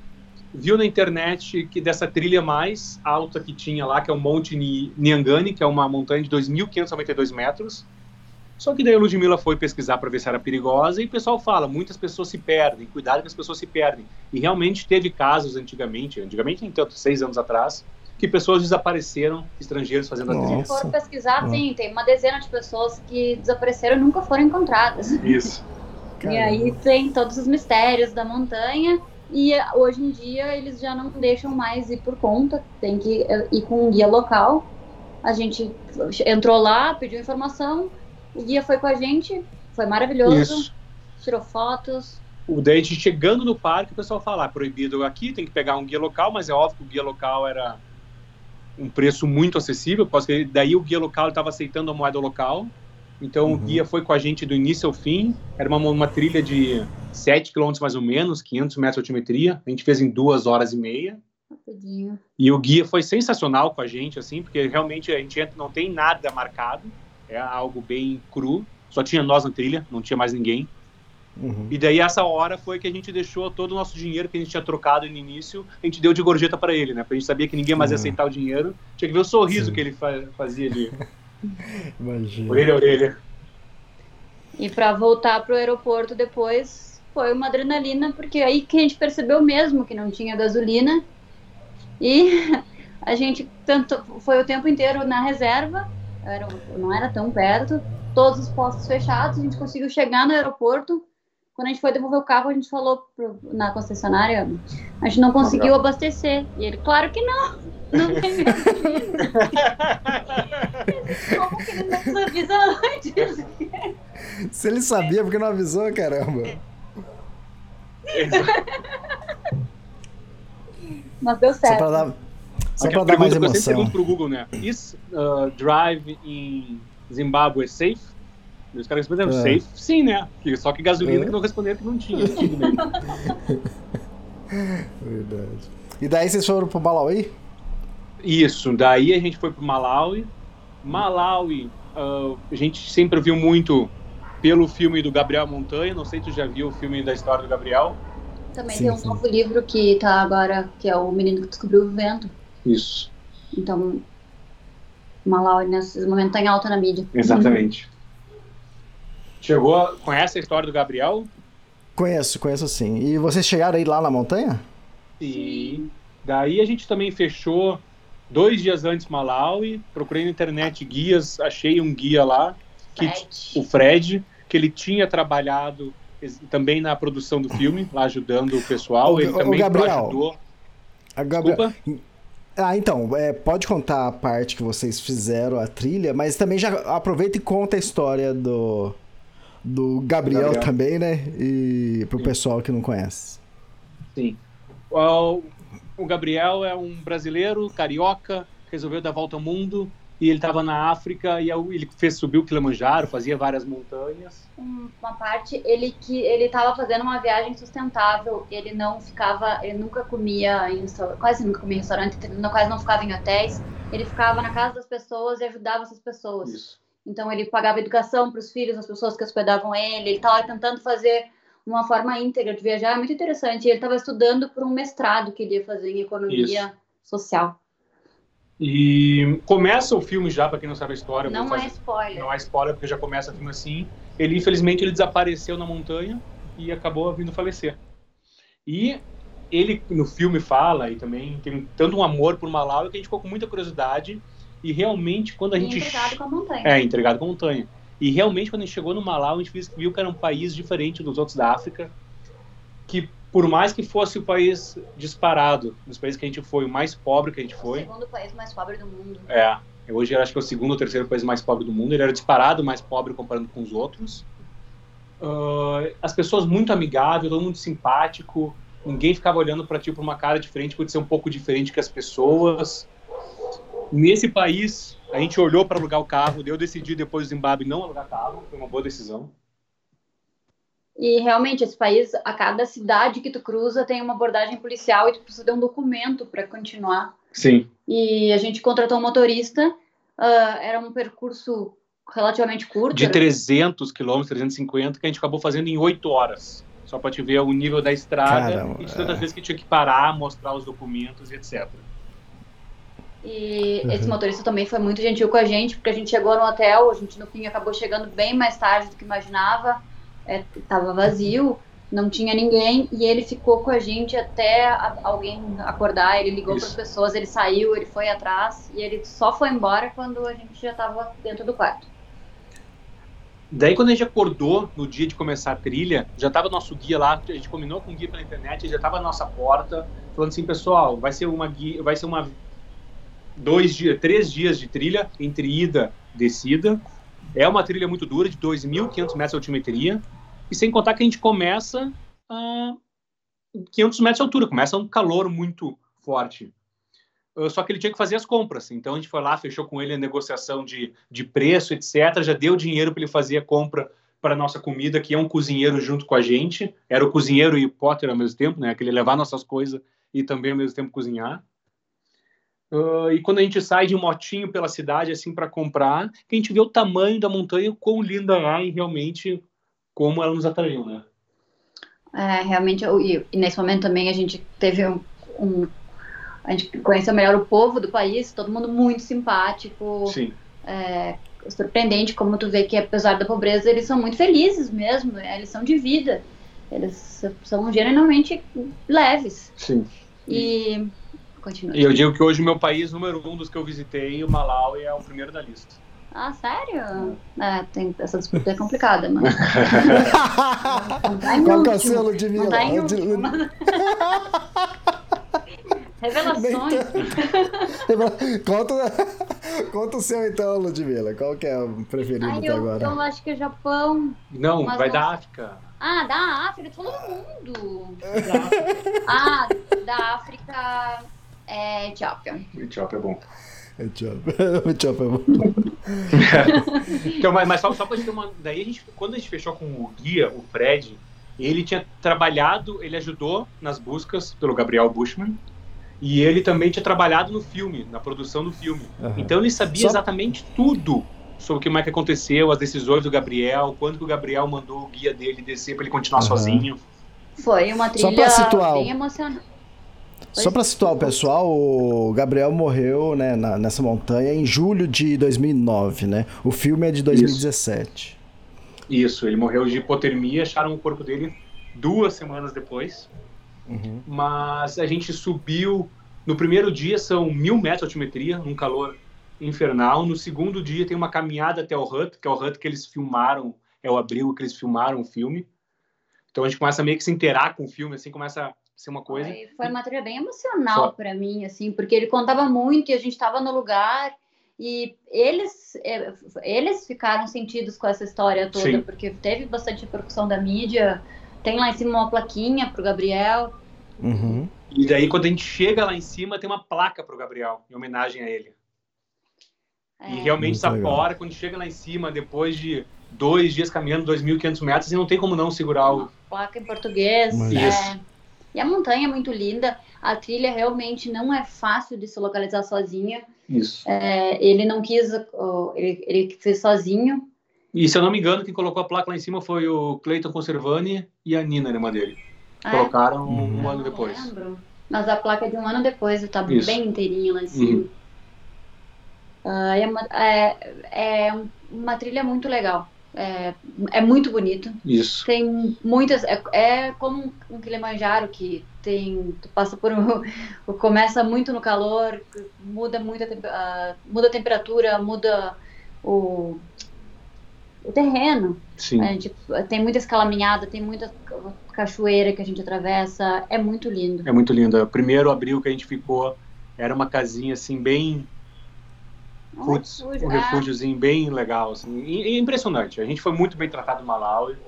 viu na internet que dessa trilha mais alta que tinha lá, que é o Monte Ni- Nyangani, que é uma montanha de 2.592 metros. Só que daí a Ludmilla foi pesquisar para ver se era perigosa e o pessoal fala, muitas pessoas se perdem, cuidado que as pessoas se perdem. E realmente teve casos antigamente, antigamente nem tanto, seis anos atrás, que pessoas desapareceram, estrangeiros fazendo a Nossa. trilha. Se for pesquisar, Ah. sim, tem uma dezena de pessoas que desapareceram e nunca foram encontradas. Isso. E aí tem todos os mistérios da montanha. E eh, hoje em dia eles já não deixam mais ir por conta, tem que eh, ir com um guia local. A gente entrou lá, pediu informação, o guia foi com a gente, foi maravilhoso, Isso. tirou fotos. O daí a gente chegando no parque, o pessoal fala, ah, proibido aqui, tem que pegar um guia local, mas é óbvio que o guia local era um preço muito acessível, porque daí o guia local estava aceitando a moeda local. Então o guia foi com a gente do início ao fim. Era uma, uma trilha de 7 km mais ou menos, 500 metros de altimetria. A gente fez em duas horas e meia. Rapidinho. E o guia foi sensacional com a gente, assim, porque realmente a gente entra, não tem nada marcado, é algo bem cru. Só tinha nós na trilha, não tinha mais ninguém. Uhum. E daí essa hora foi que a gente deixou todo o nosso dinheiro que a gente tinha trocado no início, a gente deu de gorjeta para ele, né? Porque a gente sabia que ninguém mais ia Uhum. aceitar o dinheiro. Tinha que ver o sorriso Sim. que ele fa- fazia ali, Imagina. orelha a orelha. E para voltar pro aeroporto depois foi uma adrenalina, porque aí que a gente percebeu mesmo que não tinha gasolina. E a gente tanto foi o tempo inteiro na reserva, era, não era tão perto, todos os postos fechados, a gente conseguiu chegar no aeroporto. Quando a gente foi devolver o carro, a gente falou pro- na concessionária, a gente não conseguiu abastecer. E ele, claro que não, não tem. Como que ele não nos avisa antes? Se ele sabia, porque não avisou, caramba? Mas deu Só certo. pra dar, só pra dar mais pergunta que eu sempre emoção. pergunto pro Google, né? Is uh, drive in Zimbábue safe? E os caras responderam, É. safe? Sim, né? Só que gasolina É. que não responderam que não tinha. Bem. Verdade. E daí vocês foram pro Malawi? Isso, daí a gente foi pro Malawi. Malawi, ah, a gente sempre viu muito pelo filme do Gabriel Montanha. Não sei se tu já viu o filme da história do Gabriel. Também Sim, tem um sim. novo livro que tá agora, que é o Menino que Descobriu o Vento. Isso, Então, Malawi nesse momento tá em alta na mídia. exatamente. Chegou, a- conhece a história do Gabriel? Conheço, conheço sim. E vocês chegaram aí lá na montanha? E daí a gente também fechou dois dias antes Malawi. Procurei na internet guias, achei um guia lá, que, Fred. o Fred, que ele tinha trabalhado também na produção do filme, lá ajudando o pessoal. Ô, ele ô, também Gabriel, ajudou. A Gabriel- Desculpa. Ah, então, é, pode contar a parte que vocês fizeram, a trilha, mas também já aproveita e conta a história do, do Gabriel, Gabriel. também, né? E pro pessoal que não conhece. Sim. O, o Gabriel é um brasileiro, carioca, resolveu dar volta ao mundo e ele estava na África e ele fez subir o Kilimanjaro, fazia várias montanhas. Um- Uma parte, ele que ele tava fazendo uma viagem sustentável, ele não ficava, ele nunca comia em quase nunca comia em restaurante, quase não ficava em hotéis, ele ficava na casa das pessoas e ajudava essas pessoas. Isso. Então ele pagava educação para os filhos, as pessoas que hospedavam ele. Ele estava tentando fazer uma forma íntegra de viajar, é muito interessante. Ele estava estudando por um mestrado que ele ia fazer em economia social. E começa o filme já, para quem não sabe a história. Não fazer- é spoiler. não é spoiler porque já começa o filme assim. Ele infelizmente ele desapareceu na montanha e acabou vindo falecer. E ele no filme fala e também tem tanto um amor por Malawi que a gente ficou com muita curiosidade e realmente quando a E gente entregado com a montanha. é entregado com a montanha. E realmente quando a gente chegou no Malawi a gente viu que era um país diferente dos outros da África, que por mais que fosse o país disparado, dos países que a gente foi, o mais pobre que a gente O foi, segundo país mais pobre do mundo. é. Hoje acho que é o segundo ou terceiro país mais pobre do mundo. Ele era disparado mais pobre comparando com os outros. Ah, as pessoas muito amigáveis, todo mundo simpático. Ninguém ficava olhando para ti por uma cara diferente, por ser um pouco diferente que as pessoas. Nesse país, a gente olhou para alugar o carro. Eu decidi depois do Zimbábue não alugar carro. Foi uma boa decisão. E realmente, esse país, a cada cidade que tu cruza, tem uma abordagem policial e tu precisa ter um documento para continuar. Sim. E a gente contratou um motorista. ah, era um percurso relativamente curto. De era- 300 quilômetros, 350, que a gente acabou fazendo em 8 horas. Só para te ver o nível da estrada Caramba, e de tantas é. vezes que tinha que parar, mostrar os documentos e etc. E Uhum. esse motorista também foi muito gentil com a gente, porque a gente chegou no hotel, a gente no fim acabou chegando bem mais tarde do que imaginava, é, tava vazio, não tinha ninguém, e ele ficou com a gente até a- alguém acordar, ele ligou para as pessoas, ele saiu, ele foi atrás, e ele só foi embora quando a gente já tava dentro do quarto. Daí quando a gente acordou no dia de começar a trilha, já tava nosso guia lá, a gente combinou com o guia pela internet, já tava na nossa porta, falando assim, pessoal, vai ser uma guia, vai ser uma dois dias, três dias de trilha entre ida e descida. É uma trilha muito dura, de 2.500 metros de altimetria, e sem contar que a gente começa a 500 metros de altura, começa um calor muito forte. Uh, Só que ele tinha que fazer as compras. Então a gente foi lá, fechou com ele a negociação de, de preço, etc. Já deu dinheiro para ele fazer a compra para nossa comida, que é um cozinheiro junto com a gente. Era o cozinheiro e o Potter ao mesmo tempo, né? Aquele levar nossas coisas e também ao mesmo tempo cozinhar. Uh, e quando a gente sai de um motinho pela cidade assim para comprar, que a gente vê o tamanho da montanha, o quão linda é e realmente como ela nos atraiu, né? É, realmente, eu- e, nesse momento também a gente teve um, um- A gente conheceu melhor o povo do país, todo mundo muito simpático, Sim. é, surpreendente como tu vê que apesar da pobreza eles são muito felizes mesmo, é, eles são de vida, eles são genuinamente leves. Sim. E. Continua. E eu digo que hoje o meu país número um dos que eu visitei, o Malawi, é o primeiro da lista. Ah, sério? É, tem, essa disputa é complicada, mano. Não tá em Qual é último. seu, Ludmilla? Não tá em Lud- último. Revelações. conta, conta o seu então, Ludmilla. Qual que é o preferido Ai, até eu, agora? eu acho que é Japão. Não, Mas vai não- da África. Ah, da África, tu falou do mundo. Ah, da África é Etiópia. Etiópia é bom. Etiópia. Etiópia é bom. Então, mas, mas só, só pra gente ter uma. Daí a gente, quando a gente fechou com o guia, o Fred, ele tinha trabalhado, ele ajudou nas buscas pelo Gabriel Bushman. E ele também tinha trabalhado no filme, na produção do filme. Aham. Então ele sabia Só- exatamente tudo sobre o que mais que aconteceu, as decisões do Gabriel, quando que o Gabriel mandou o guia dele descer para ele continuar Aham. sozinho. Foi uma trilha bem emocionante. Só para situar o pessoal, o Gabriel morreu né, na- nessa montanha em julho de 2009, né? O filme é de 2017. Isso, ele morreu de hipotermia, acharam o corpo dele duas semanas depois. Uhum. mas a gente subiu. No primeiro dia são mil metros de altimetria, um calor infernal. No segundo dia tem uma caminhada até o hut, que é o hut que eles filmaram, é o abrigo que eles filmaram o filme. Então a gente começa meio que se interar com o filme, assim, começa ser uma coisa. Foi, foi uma trilha bem emocional pra mim, assim, porque ele contava muito e a gente estava no lugar e eles eh, eles ficaram sentidos com essa história toda, Sim. porque teve bastante repercussão da mídia. Tem lá em cima uma plaquinha pro Gabriel. Uhum. E daí quando a gente chega lá em cima tem uma placa pro Gabriel, em homenagem a ele. E É, realmente Muito essa legal. hora, quando chega lá em cima, depois de dois dias caminhando 2.500 metros, e não tem como não segurar o... placa em português. Mas- é. Isso. E a montanha é muito linda. A trilha realmente não é fácil de se localizar sozinha. Isso. É, ele não quis, ó, ele, ele fez sozinho. E se eu não me engano, quem colocou a placa lá em cima foi o Cleiton Conservani e a Nina, a irmã dele. É, Colocaram Uhum. um ano não depois. lembro. Mas a placa é de um ano depois, e tá Isso. bem inteirinha lá em cima. Uhum. Ah, é, uma, é, é um- uma trilha muito legal. É, é muito bonito. Isso. Tem muitas. É, é como um Kilimanjaro que tem. Tu passa por um. Começa muito no calor, muda muito a, a- muda a temperatura, muda o, o terreno. Sim. A gente tem muita escalaminhada, tem muita cachoeira que a gente atravessa. É muito lindo. É muito lindo. O primeiro abril que a gente ficou era uma casinha assim, bem. Um Putz, refúgio, um é. refúgiozinho bem legal. Assim. E, e impressionante. A gente foi muito bem tratado no Malawi.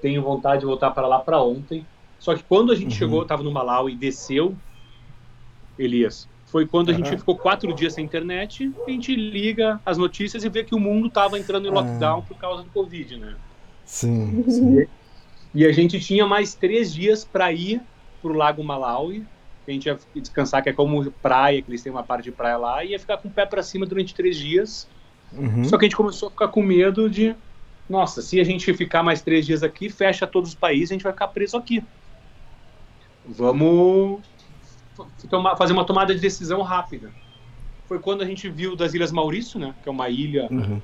Tenho vontade de voltar para lá para ontem. Só que quando a gente Uhum. chegou, estava no Malawi e desceu, Elias, foi quando a gente Aham. ficou quatro dias sem internet. A gente liga as notícias e vê que o mundo estava entrando em Ah. lockdown por causa do Covid, né? Sim, sim. E a gente tinha mais três dias para ir pro Lago Malawi. A gente ia descansar, que é como praia, que eles têm uma parte de praia lá, e ia ficar com o pé para cima durante três dias. Uhum. Só que a gente começou a ficar com medo de, nossa, se a gente ficar mais três dias aqui, fecha todos os países, a gente vai ficar preso aqui. Vamos tomar- fazer uma tomada de decisão rápida. Foi quando a gente viu das Ilhas Maurício, né, que é uma ilha Uhum.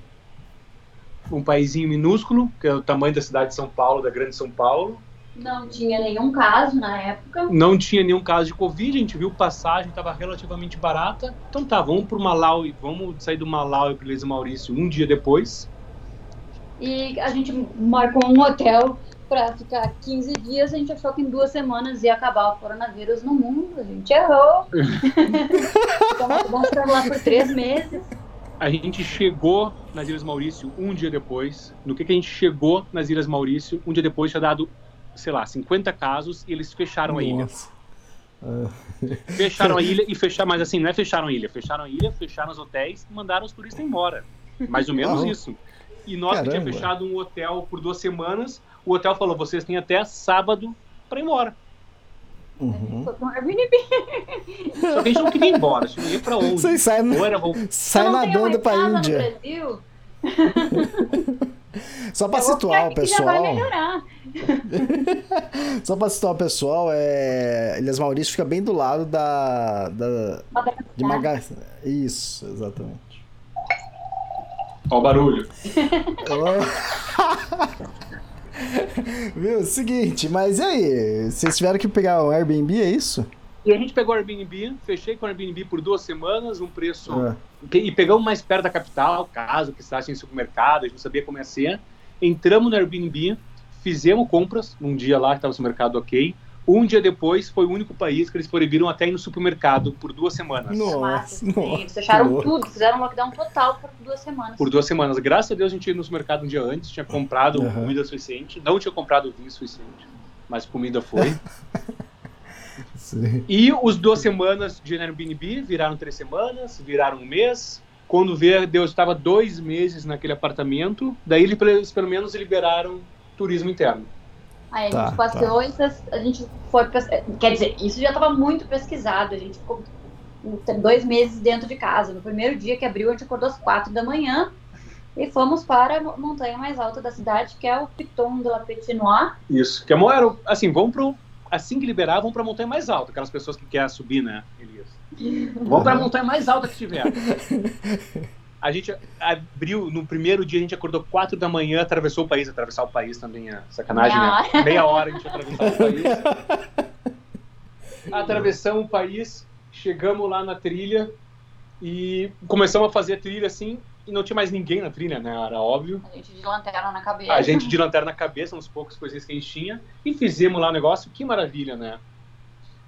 um paísinho minúsculo, que é o tamanho da cidade de São Paulo, da grande São Paulo. Não tinha nenhum caso na época. Não tinha nenhum caso de Covid, a gente viu passagem, estava relativamente barata. Então tá, vamos pro Malawi, vamos sair do Malawi para Ilhas Maurício um dia depois. E a gente marcou um hotel para ficar 15 dias. A gente achou que em duas semanas ia acabar o coronavírus no mundo. A gente errou. então, vamos ficar lá por três meses. A gente chegou nas Ilhas Maurício um dia depois. No que, que a gente chegou nas Ilhas Maurício, um dia depois tinha dado, sei lá, 50 casos e eles fecharam a ilha. Nossa. Ah, Fecharam a ilha e fecharam, mas assim, não é fecharam a ilha, fecharam a ilha, fecharam os hotéis e mandaram os turistas embora. Mais ou menos isso. E nós que tinha Caramba. fechado um hotel por duas semanas, o hotel falou: vocês têm até sábado para ir embora. uhum. Um. Só que a gente não queria ir embora, a gente não ia pra onde. Vocês saem, Ou era sai nadando pra Índia. No Brasil, Só pra situar o pessoal. melhorar. Só pra situar o pessoal, é... Ilhas Maurício fica bem do lado da. da... De. Maga... Isso, exatamente. Ó o barulho. Viu? Seguinte, mas e aí? Vocês tiveram que pegar um Airbnb, é isso? E a gente pegou o Airbnb, fechei com o Airbnb por duas semanas, um preço. Ah, E pegamos mais perto da capital, caso que estivesse em supermercado, a gente não sabia como ia ser. Entramos no Airbnb, fizemos compras num dia lá que estava o supermercado ok. Um dia depois foi o único país que eles proibiram até ir no supermercado por duas semanas. Nossa, nossa, Eles fecharam tudo, fizeram um lockdown total por duas semanas. Por duas semanas. Graças a Deus a gente ia no supermercado um dia antes, tinha comprado Aham. comida suficiente. Não tinha comprado vinho suficiente, mas comida foi. Sim. E os duas semanas de Airbnb viraram três semanas, viraram um mês. Quando vê, Deus estava dois meses naquele apartamento. Daí eles pelo menos liberaram turismo interno. Aí a Tá, gente passeou pes- a gente foi. pes- Quer dizer, isso já estava muito pesquisado. A gente ficou dois meses dentro de casa. No primeiro dia que abriu, a gente acordou às quatro da manhã e fomos para a mo- montanha mais alta da cidade, que é o Piton de la Petinois. Isso. Que a era, assim, vamos pro. Assim que liberar, vamos pra montanha mais alta. Aquelas pessoas que querem subir, né, Vamos pra montanha mais alta que tiver. A gente abriu, no primeiro dia a gente acordou 4 da manhã, atravessou o país. Atravessar o país também é sacanagem, Meia né? Meia hora a gente atravessou o país. Atravessamos o país, chegamos lá na trilha e começamos a fazer a trilha assim. E não tinha mais ninguém na trilha, né? Era óbvio. A gente de lanterna na cabeça. A gente de lanterna na cabeça, uns poucos coisinhas que a gente tinha, e fizemos lá o negócio, que maravilha, né?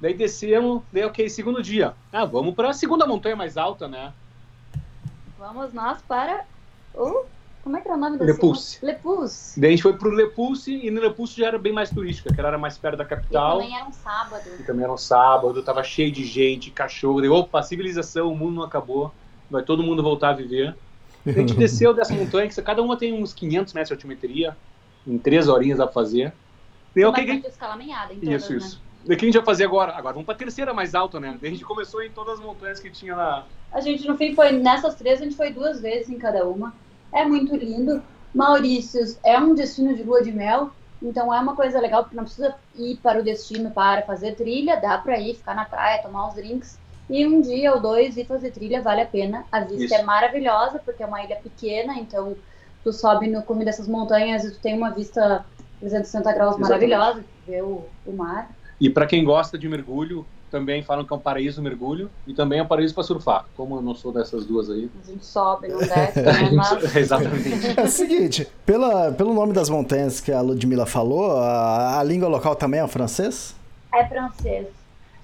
Daí descemos, daí ok, segundo dia. Ah, vamos para a segunda montanha mais alta, né? Vamos nós para o. Como é que era o nome da Le Pouce. cidade? Le Pouce. Daí a gente foi pro Lepulse, e no Lepulse já era bem mais turística, que ela era mais perto da E capital. também era um sábado. E também era um sábado, tava cheio de gente, cachorro. Daí, opa, civilização, o mundo não acabou, vai todo mundo voltar a viver. A gente desceu dessa montanha, que cada uma tem uns 500 metros de altimetria, em três horinhas dá pra fazer. Daí, ok, Bastante escalaminhada em todas, Isso, né? isso. Que a gente vai fazer agora? Agora vamos pra terceira mais alta, né? A gente começou em todas as montanhas que tinha lá. A gente, no fim, foi nessas três, a gente foi duas vezes em cada uma. É muito lindo. Maurícios é um destino de lua de mel, então é uma coisa legal, porque não precisa ir para o destino para fazer trilha, dá para ir, ficar na praia, tomar uns drinks. E um dia ou dois ir fazer trilha vale a pena. A vista Isso. é maravilhosa, porque é uma ilha pequena, então tu sobe no cume dessas montanhas e tu tem uma vista 360 graus Exatamente. maravilhosa, vê o, o mar. E pra quem gosta de mergulho, também falam que é um paraíso mergulho e também é um paraíso pra surfar. Como eu não sou dessas duas aí. A gente sobe, não desce, né? gente- mas Exatamente. É o seguinte, pela, pelo nome das montanhas que a Ludmilla falou, a, a língua local também é francês? é francês.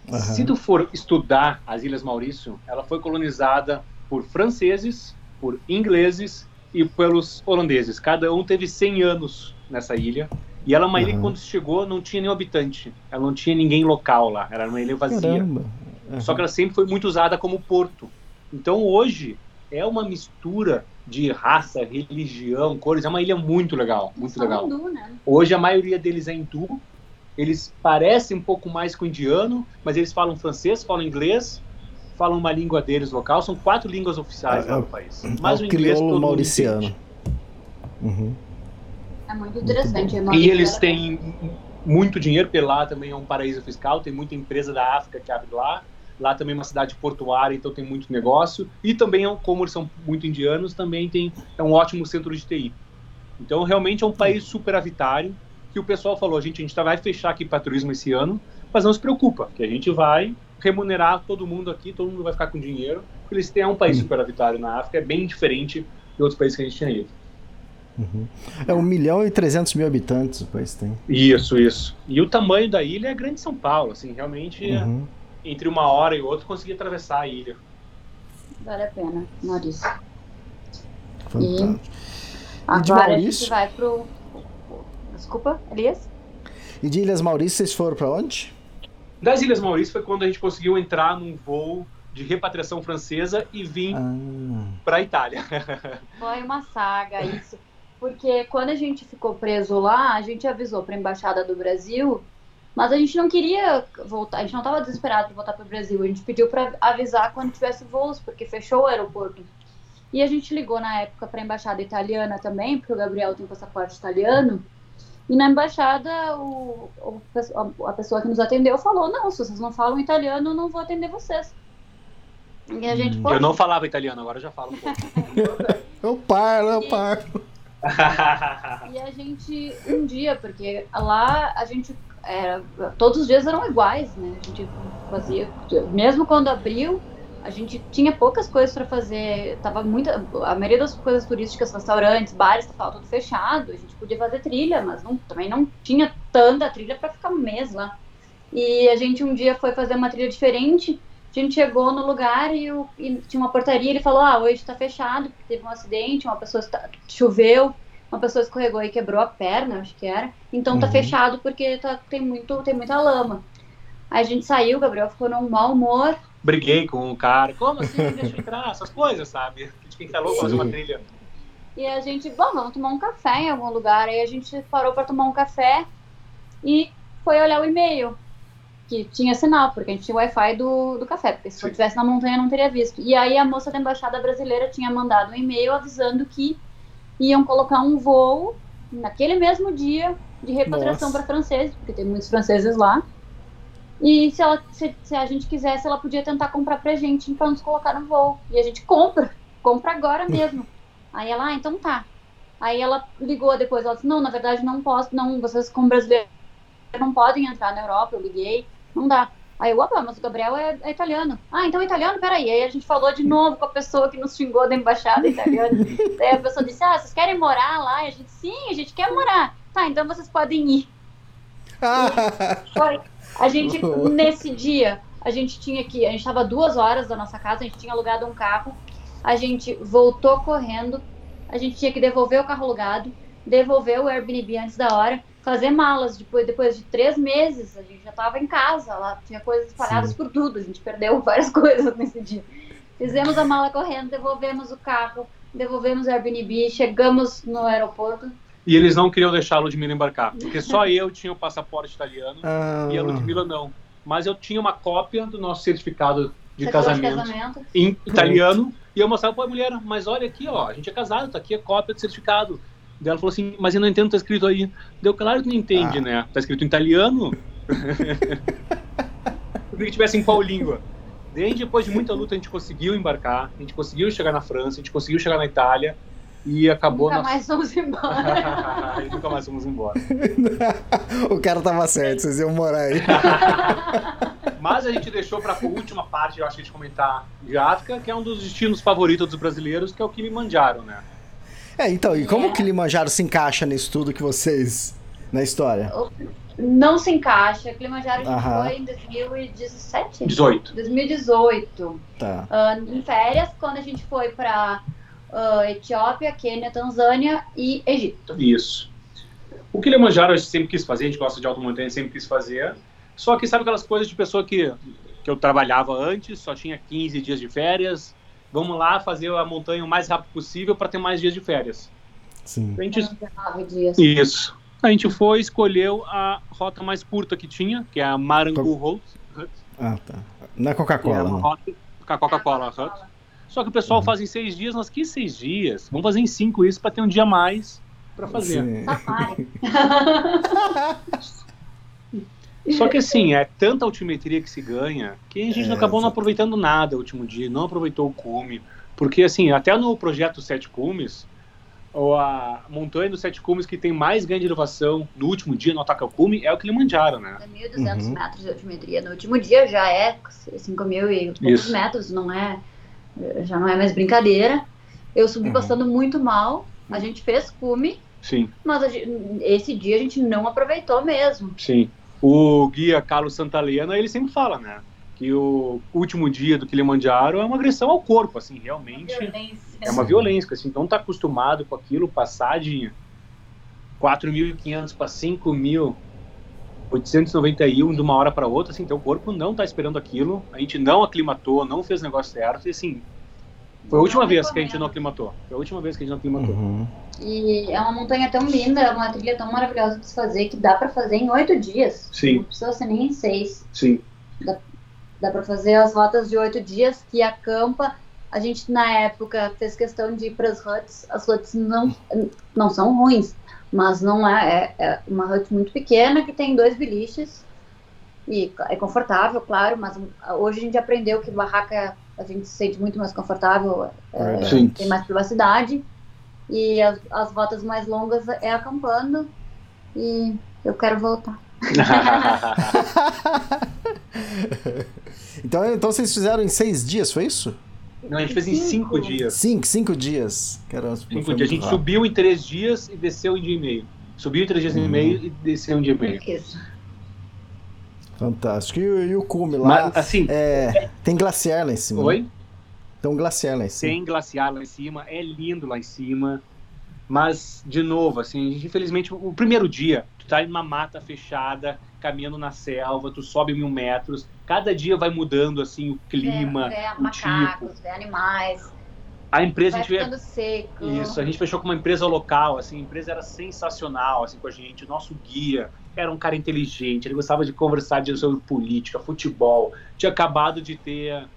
Aham. Se tu for estudar as Ilhas Maurício, ela foi colonizada por franceses, por ingleses e pelos holandeses. Cada um teve 100 anos nessa ilha. E ela é uma ilha que Uhum. quando chegou não tinha nenhum habitante. Ela não tinha ninguém local lá. Era uma ilha vazia. Caramba. Aham. Só que ela sempre foi muito usada como porto. Então hoje é uma mistura de raça, religião, cores. É uma ilha muito legal, muito legal. hindu, né? Hoje a maioria deles é hindu. Eles parecem um pouco mais com o indiano, mas eles falam francês, falam inglês, falam uma língua deles local. São quatro línguas oficiais É, lá no país. Mas é o o inglês todo mauriciano. Uhum. É muito interessante. é E eles têm muito dinheiro, porque lá também é um paraíso fiscal, tem muita empresa da África que abre lá. Lá também é uma cidade portuária, então tem muito negócio. E também, como eles são muito indianos, também tem é um ótimo centro de TI. Então, realmente é um país superavitário, que o pessoal falou, gente, a gente tá- vai fechar aqui para turismo esse ano, mas não se preocupa, que a gente vai remunerar todo mundo aqui, todo mundo vai ficar com dinheiro, porque eles têm é um país superavitário na África, é bem diferente de outros países que a gente tinha ido. É 1 milhão e 300 mil habitantes o país tem. Isso, isso. E o tamanho da ilha é grande São Paulo, assim, realmente Uhum. entre uma hora e outra consegui atravessar a ilha. Vale a pena, Maurício. Fantástico. Agora a Maurício? gente vai pro. Desculpa, Elias? E de Ilhas Maurícias vocês foram pra onde? Das Ilhas Maurícias foi quando a gente conseguiu entrar num voo de repatriação francesa e vir Ah, pra Itália. Foi uma saga isso. Porque quando a gente ficou preso lá, a gente avisou para a Embaixada do Brasil, mas a gente não queria voltar, a gente não estava desesperado para voltar para o Brasil. A gente pediu para avisar quando tivesse voos, porque fechou o aeroporto. E a gente ligou na época para a Embaixada Italiana também, porque o Gabriel tem passaporte italiano. E na embaixada, o, o- a pessoa que nos atendeu falou: Não, se vocês não falam italiano, eu não vou atender vocês. E a gente, Eu não falava italiano, agora eu já falo um pouco. eu paro, eu paro. E a gente, um dia, porque lá a gente, era, todos os dias eram iguais, né? A gente fazia, mesmo quando abriu, a gente tinha poucas coisas para fazer, tava muita, a maioria das coisas turísticas, restaurantes, bares, estava tudo fechado, a gente podia fazer trilha, mas não, também não tinha tanta trilha para ficar um mês lá. E a gente um dia foi fazer uma trilha diferente, a gente chegou no lugar e, o- e tinha uma portaria, ele falou, ah, hoje está fechado, porque teve um acidente, uma pessoa está, choveu, uma pessoa escorregou e quebrou a perna, acho que era. Então tá Uhum. fechado porque tá, tem, muito, tem muita lama. Aí a gente saiu, o Gabriel ficou num mau humor. Briguei com o cara. Como assim? Deixa eu entrar? Essas coisas, sabe? A gente fica louco fazer uma trilha. E a gente, bom, vamos tomar um café em algum lugar. Aí a gente parou para tomar um café e foi olhar o e-mail. Que tinha sinal, porque a gente tinha o Wi-Fi do, do café, porque se eu estivesse na montanha não teria visto. E aí a moça da embaixada brasileira tinha mandado um e-mail avisando que iam colocar um voo naquele mesmo dia de repatriação para franceses, porque tem muitos franceses lá. E se, ela, se, se a gente quisesse, ela podia tentar comprar pra gente para nos colocar no voo. E a gente compra, compra agora mesmo. Aí ela, ah, então tá. Aí ela ligou depois, ela disse, não, na verdade não posso, não, vocês como brasileiros não podem entrar na Europa, eu liguei, não dá. Aí eu, opa, mas o Gabriel é, é italiano. Ah, então é italiano? Peraí. Aí a gente falou de novo com a pessoa que nos xingou da embaixada italiana. Daí a pessoa disse, ah, vocês querem morar lá? E a gente, sim, a gente quer morar. Tá, então vocês podem ir. Foi. A gente, nesse dia, a gente tinha que. A gente estava duas horas da nossa casa, a gente tinha alugado um carro, a gente voltou correndo, a gente tinha que devolver o carro alugado, devolver o Airbnb antes da hora, fazer malas. Depois, depois de três meses, a gente já estava em casa, lá tinha coisas espalhadas Sim. por tudo, a gente perdeu várias coisas nesse dia. Fizemos a mala correndo, devolvemos o carro, devolvemos o Airbnb, chegamos no aeroporto. E eles não queriam deixar a Ludmilla embarcar, porque só eu tinha o passaporte italiano Ah, e a Ludmilla não. Mas eu tinha uma cópia do nosso certificado de casamento, casamento. em italiano e eu mostrava pra mulher, mas olha aqui, ó, a gente é casado, tá aqui a cópia do certificado. Daí ela falou assim, mas eu não entendo o que tá escrito aí. Deu claro que não entende, Ah. né? Tá escrito em italiano. Eu queria que tivesse em qual língua. Daí, depois de muita luta, a gente conseguiu embarcar, a gente conseguiu chegar na França, a gente conseguiu chegar na Itália e acabou Nunca na... mais vamos embora. e nunca mais fomos embora. o cara tava certo, vocês iam morar aí. Mas a gente deixou para a última parte, eu acho que de comentar de África, que é um dos destinos favoritos dos brasileiros, que é o Kilimanjaro, né? É, então, e como É. o Kilimanjaro se encaixa nisso tudo que vocês. na história? Não se encaixa. Kilimanjaro a gente Aham. foi em 2017? 18. 2018. Tá. Ah, em férias, quando a gente foi pra ah, Etiópia, Quênia, Tanzânia e Egito. Isso. O Kilimanjaro a gente sempre quis fazer, a gente gosta de alta montanha, sempre quis fazer. Só que sabe aquelas coisas de pessoa que, que eu trabalhava antes, só tinha 15 dias de férias. Vamos lá fazer a montanha o mais rápido possível para ter mais dias de férias. Sim. A gente 19 dias. Isso. A gente foi, escolheu a rota mais curta que tinha, que é a Marangu Road, Ah, tá. Não é que é Coca-Cola, Coca-Cola Hut. Só que o pessoal faz em seis dias, nós quis seis dias. Vamos fazer em cinco isso para ter um dia a mais para fazer. Sim. Só que assim, é tanta altimetria que se ganha que a gente É, acabou não aproveitando nada o último dia, não aproveitou o cume. Porque assim, até no projeto Sete Cumes, ou a montanha dos Sete Cumes que tem mais ganho de elevação no último dia no ataque ao cume é o Kilimanjaro, né? 1.200 Uhum. metros de altimetria. No último dia já é 5 mil e poucos Isso. metros, não é, já não é mais brincadeira. Eu subi Uhum. passando muito mal A gente fez cume, Sim, mas a gente- esse dia a gente não aproveitou mesmo. sim. O guia Carlos Santalena, ele sempre fala, né? Que o último dia do Kilimanjaro é uma agressão ao corpo, assim, realmente. É uma violência, assim, não tá acostumado com aquilo, passar de 4.500 para 5.891 de uma hora para outra, assim, teu corpo não tá esperando aquilo, a gente não aclimatou, não fez o negócio certo, e assim, foi a última Não vez que a gente não aclimatou, foi a última vez que a gente não aclimatou. Uhum. E é uma montanha tão linda, é uma trilha tão maravilhosa de se fazer que dá pra fazer em oito dias. Sim. Não precisa ser nem em seis. Sim, Dá pra fazer as rotas de oito dias que acampa. A gente, na época, fez questão de ir pras huts. As huts não, não são ruins, mas não é, é, é uma hut muito pequena que tem dois biliches. E é confortável, claro, mas hoje a gente aprendeu que barraca a gente se sente muito mais confortável, é. Sim. tem mais privacidade. E as, as rotas mais longas é acampando. E eu quero voltar. Então, então vocês fizeram em seis dias, foi isso? Não, a gente fez em cinco dias. Cinco, cinco dias. Caramba, Cinco dias. A gente rápido. subiu em três dias e desceu em dia e meio. Subiu em três dias e Uhum. meio e desceu em dia e meio. Isso. Fantástico. E, o- e o cume lá? Mas, assim, É, tem glaciar lá em cima. né? oi? Tem um glaciar lá em cima. Tem glaciar lá em cima, é lindo lá em cima. Mas, de novo, assim, a gente, infelizmente, o primeiro dia, tu tá em uma mata fechada, caminhando na selva, tu sobe mil metros, cada dia vai mudando, assim, o clima, Vê, vê o tipo. macacos, vê animais. A empresa, a vai gente vê ficando seco. Isso, a gente fechou com uma empresa local, assim, a empresa era sensacional, assim, com a gente, o nosso guia era um cara inteligente, ele gostava de conversar de- sobre política, futebol, tinha acabado de ter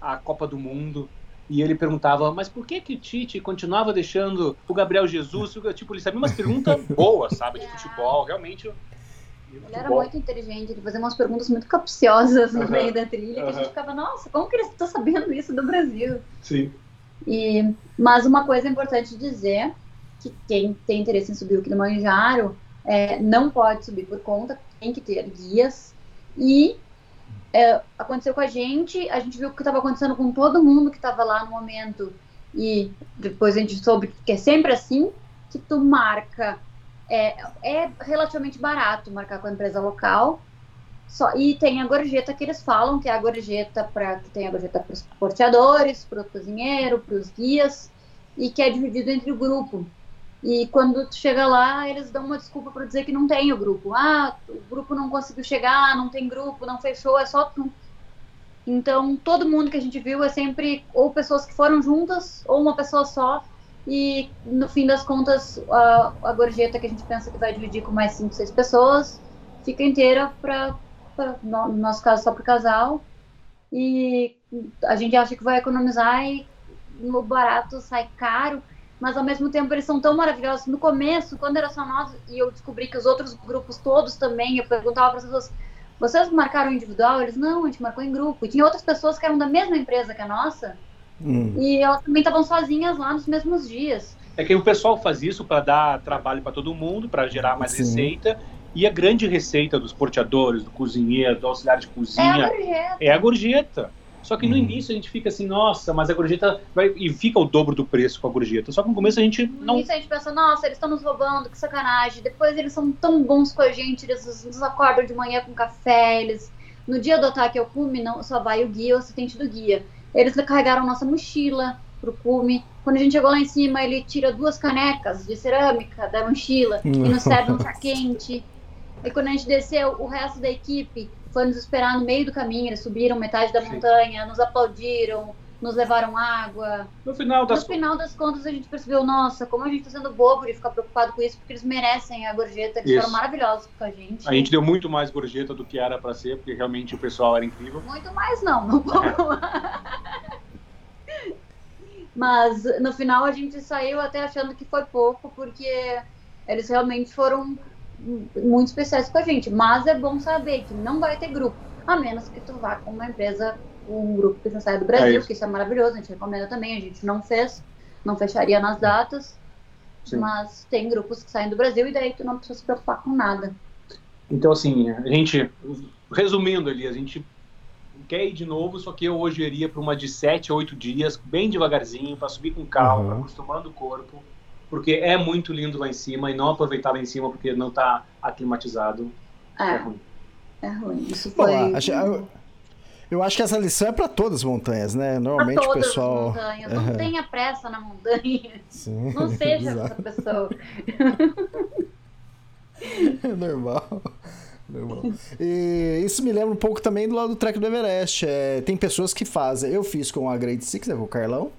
a Copa do Mundo, e ele perguntava, mas por que que o Tite continuava deixando o Gabriel Jesus, tipo, ele sabia umas perguntas boas, sabe, de futebol, realmente... Ele era muito inteligente, ele fazia umas perguntas muito capciosas no Aham. meio da trilha, que a gente ficava, nossa, como que eles estão sabendo isso do Brasil? Sim. E, mas uma coisa importante dizer, que quem tem interesse em subir o Kilimanjaro é, não pode subir por conta, tem que ter guias. E é, aconteceu com a gente, a gente viu o que estava acontecendo com todo mundo que estava lá no momento. E depois a gente soube que é sempre assim, que tu marca. É, é relativamente barato marcar com a empresa local. Só, e tem a gorjeta que eles falam, que é a gorjeta para que tem a gorjeta para os porteadores, para o cozinheiro, para os guias, e que é dividido entre o grupo. E quando tu chega lá, eles dão uma desculpa para dizer que não tem o grupo. Ah, o grupo não conseguiu chegar, não tem grupo, não fechou, é só tu. Então, todo mundo que a gente viu é sempre ou pessoas que foram juntas, ou uma pessoa só. E no fim das contas, a, a gorjeta que a gente pensa que vai dividir com mais cinco, seis pessoas, fica inteira para, no no nosso caso, só para o casal. E a gente acha que vai economizar e no barato sai caro, mas ao mesmo tempo eles são tão maravilhosos. No começo, quando era só nós, e eu descobri que os outros grupos todos também, eu perguntava para as pessoas, vocês marcaram individual? Eles, não, a gente marcou em grupo. E tinha outras pessoas que eram da mesma empresa que a nossa, Hum. e elas também estavam sozinhas lá nos mesmos dias. É que o pessoal faz isso para dar trabalho para todo mundo, para gerar mais Sim. receita. E a grande receita dos porteadores, do cozinheiro, do auxiliar de É a cozinha gorjeta. é a gorjeta. Só que no Uhum. início a gente fica assim, nossa, mas a gorjeta vai e fica o dobro do preço com a gorjeta. Só que no começo a gente No não. início a gente pensa, nossa, eles estão nos roubando, que sacanagem. Depois eles são tão bons com a gente, eles nos- acordam de manhã com café, eles... No dia do ataque ao cume, não só vai o guia, o assistente do guia. Eles carregaram nossa mochila pro cume. Quando a gente chegou lá em cima, ele tira duas canecas de cerâmica da mochila e nos serve um chá quente. E quando a gente desceu, o resto da equipe foi nos esperar no meio do caminho. Eles subiram metade da Sim. montanha, nos aplaudiram, nos levaram água. No final No das final das contas, a gente percebeu, nossa, como a gente tá sendo bobo de ficar preocupado com isso, porque eles merecem a gorjeta, eles Isso. foram maravilhosos com a gente. a gente deu muito mais gorjeta do que era para ser, porque realmente o pessoal era incrível. Muito mais não, pouco mais. Mas no final a gente saiu até achando que foi pouco, porque eles realmente foram muito especiais com a gente. Mas é bom saber que não vai ter grupo, a menos que tu vá com uma empresa, um grupo que você saia do É Brasil, isso. que isso é maravilhoso, a gente recomenda também, a gente não fez, não fecharia nas datas. Sim. Mas tem grupos que saem do Brasil e daí tu não precisa se preocupar com nada. Então, assim, a gente, resumindo ali, a gente quer ir de novo, só que eu hoje iria para uma de 7 a 8 dias, bem devagarzinho, para subir com calma, Uhum. acostumando o corpo. Porque é muito lindo lá em cima e não aproveitar lá em cima porque não está aclimatizado é, É, ruim. é ruim. Isso Bom, foi. acho- eu, eu acho que essa lição é para todas as montanhas, né? Pra Normalmente o todas pessoal. as montanhas. Não Aham. tenha pressa na montanha. Sim, Não seja exato. essa pessoa. É normal. normal. E isso me lembra um pouco também do lado do trek do Everest. É, tem pessoas que fazem. Eu fiz com a Grade Six, né, com o Carlão.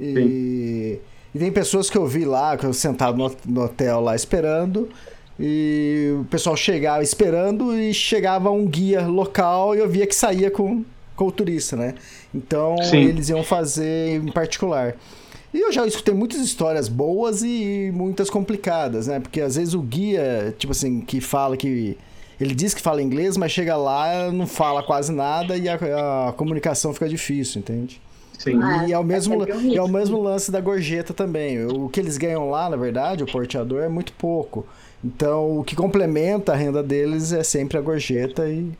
E, e tem pessoas que eu vi lá, que eu sentado no, no hotel lá esperando. E o pessoal chegava esperando e chegava um guia local e eu via que saía com, com o turista, né? Então Sim. eles iam fazer em particular. E eu já escutei muitas histórias boas e muitas complicadas, né? Porque às vezes o guia, tipo assim, que fala que. Ele diz que fala inglês, mas chega lá, não fala quase nada e a, a comunicação fica difícil, entende? Sim. Ah, E é o mesmo, é o mesmo lance da gorjeta também. O que eles ganham lá, na verdade, o porteador, é muito pouco. Então, o que complementa a renda deles é sempre a gorjeta e,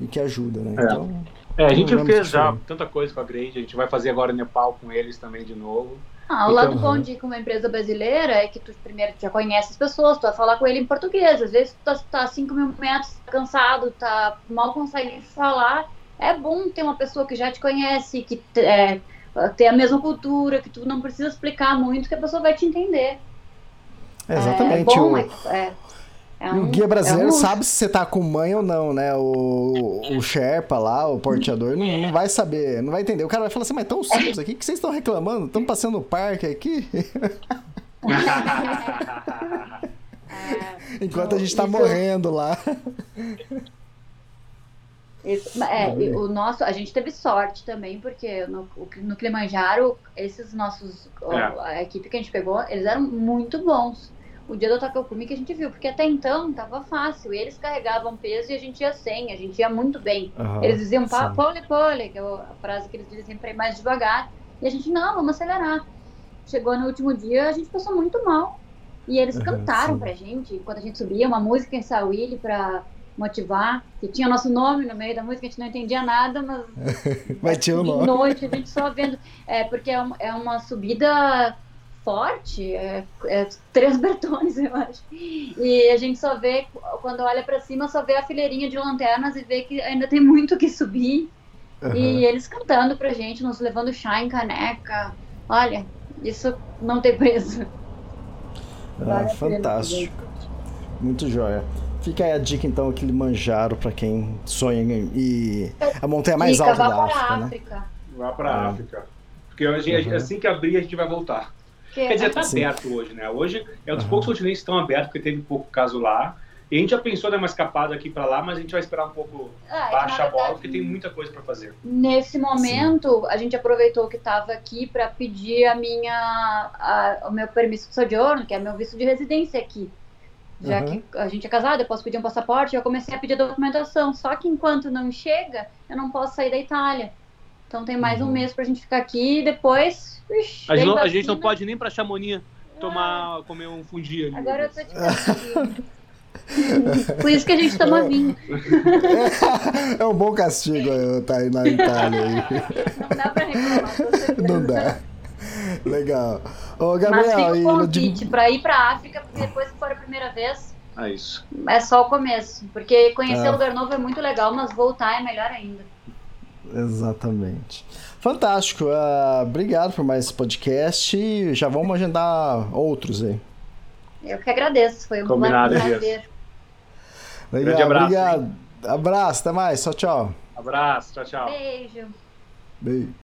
e que ajuda, né? É. Então, É, a gente fez já diferente. tanta coisa com a Grade, a gente vai fazer agora Nepal com eles também de novo. Ah, o lado Então, bom de ir com uma empresa brasileira é que tu primeiro já conhece as pessoas, tu vai falar com ele em português. Às vezes tu tá, tá a 5 mil metros, tá cansado, tá, mal consegue falar. É bom ter uma pessoa que já te conhece, que é, tem a mesma cultura, que tu não precisa explicar muito, que a pessoa vai te entender. é exatamente. É bom, o, é, é, é um- o guia brasileiro é um luxo. sabe se você tá com mãe ou não, né? O, o Sherpa lá, o porteador, não, não vai saber, não vai entender. O cara vai falar assim, mas tão simples aqui, que vocês estão reclamando? Estão passando no parque aqui? Enquanto a gente tá morrendo lá. Isso, é, o nosso, a gente teve sorte também, porque no, no Kilimanjaro, esses nossos, É. a equipe que a gente pegou, eles eram muito bons. O dia do Takakumi que a gente viu, porque até então tava fácil, eles carregavam peso e a gente ia sem, a gente ia muito bem. Aham, Eles diziam pole pole, que é a frase que eles dizem pra ir mais devagar, e a gente, não, vamos acelerar. Chegou no último dia, a gente passou muito mal. E eles Aham, cantaram sim. pra gente, quando a gente subia, uma música em Sawili pra motivar, que tinha nosso nome no meio da música, a gente não entendia nada, mas Vai ter o de nome. noite a gente só vendo. É, porque é, um- é uma subida forte, é, é três bertones, eu acho. E a gente só vê, quando olha pra cima, só vê a fileirinha de lanternas e vê que ainda tem muito que subir. Aham. E eles cantando pra gente, nos levando chá em caneca. Olha, isso não tem preço. Ah, Vale fantástico. Muito joia. Fica aí a dica então, aquele manjaro pra quem sonha em ir. A montanha mais Dica, alta vá da para África, a né? África. Vá pra É. África. Porque a gente- Uhum. assim que abrir, a gente vai voltar. Que- Quer dizer, tá Sim. aberto hoje, né? Hoje é um dos Aham. poucos continentes que estão abertos, porque teve pouco caso lá. E a gente já pensou em dar uma escapada aqui pra lá, mas a gente vai esperar um pouco Ah, é a bola, porque tem muita coisa pra fazer. Nesse momento, a gente aproveitou que estava aqui para pedir a minha, a- o meu permisso de sojourno, que é meu visto de residência aqui. Já Uhum. que a gente é casado, eu posso pedir um passaporte, eu comecei a pedir a documentação. Só que enquanto não chega, eu não posso sair da Itália. Então tem mais um Uhum. mês pra gente ficar aqui e depois. Ixi, A gente, não, a gente não pode nem pra Chamonix tomar, comer um fundi ali. Agora eu tô te castigo. Por isso que a gente toma vinho. é um bom castigo eu estar aí na Itália aí. Não dá pra reclamar. Não dá. Legal. Ô, Mas Gabriel, fica e o no convite pra ir pra África, porque depois que for a primeira vez, É isso. É só o começo, porque conhecer Ah. lugar novo é muito legal, mas voltar é melhor ainda. Exatamente. Fantástico. ah, obrigado por mais esse podcast. e Já vamos agendar outros aí. Eu que agradeço, foi um Combinado, prazer. Legal, Grande abraço, obrigado. Abraço, até mais. Tchau, tchau. Abraço, tchau, tchau. Beijo. Beijo.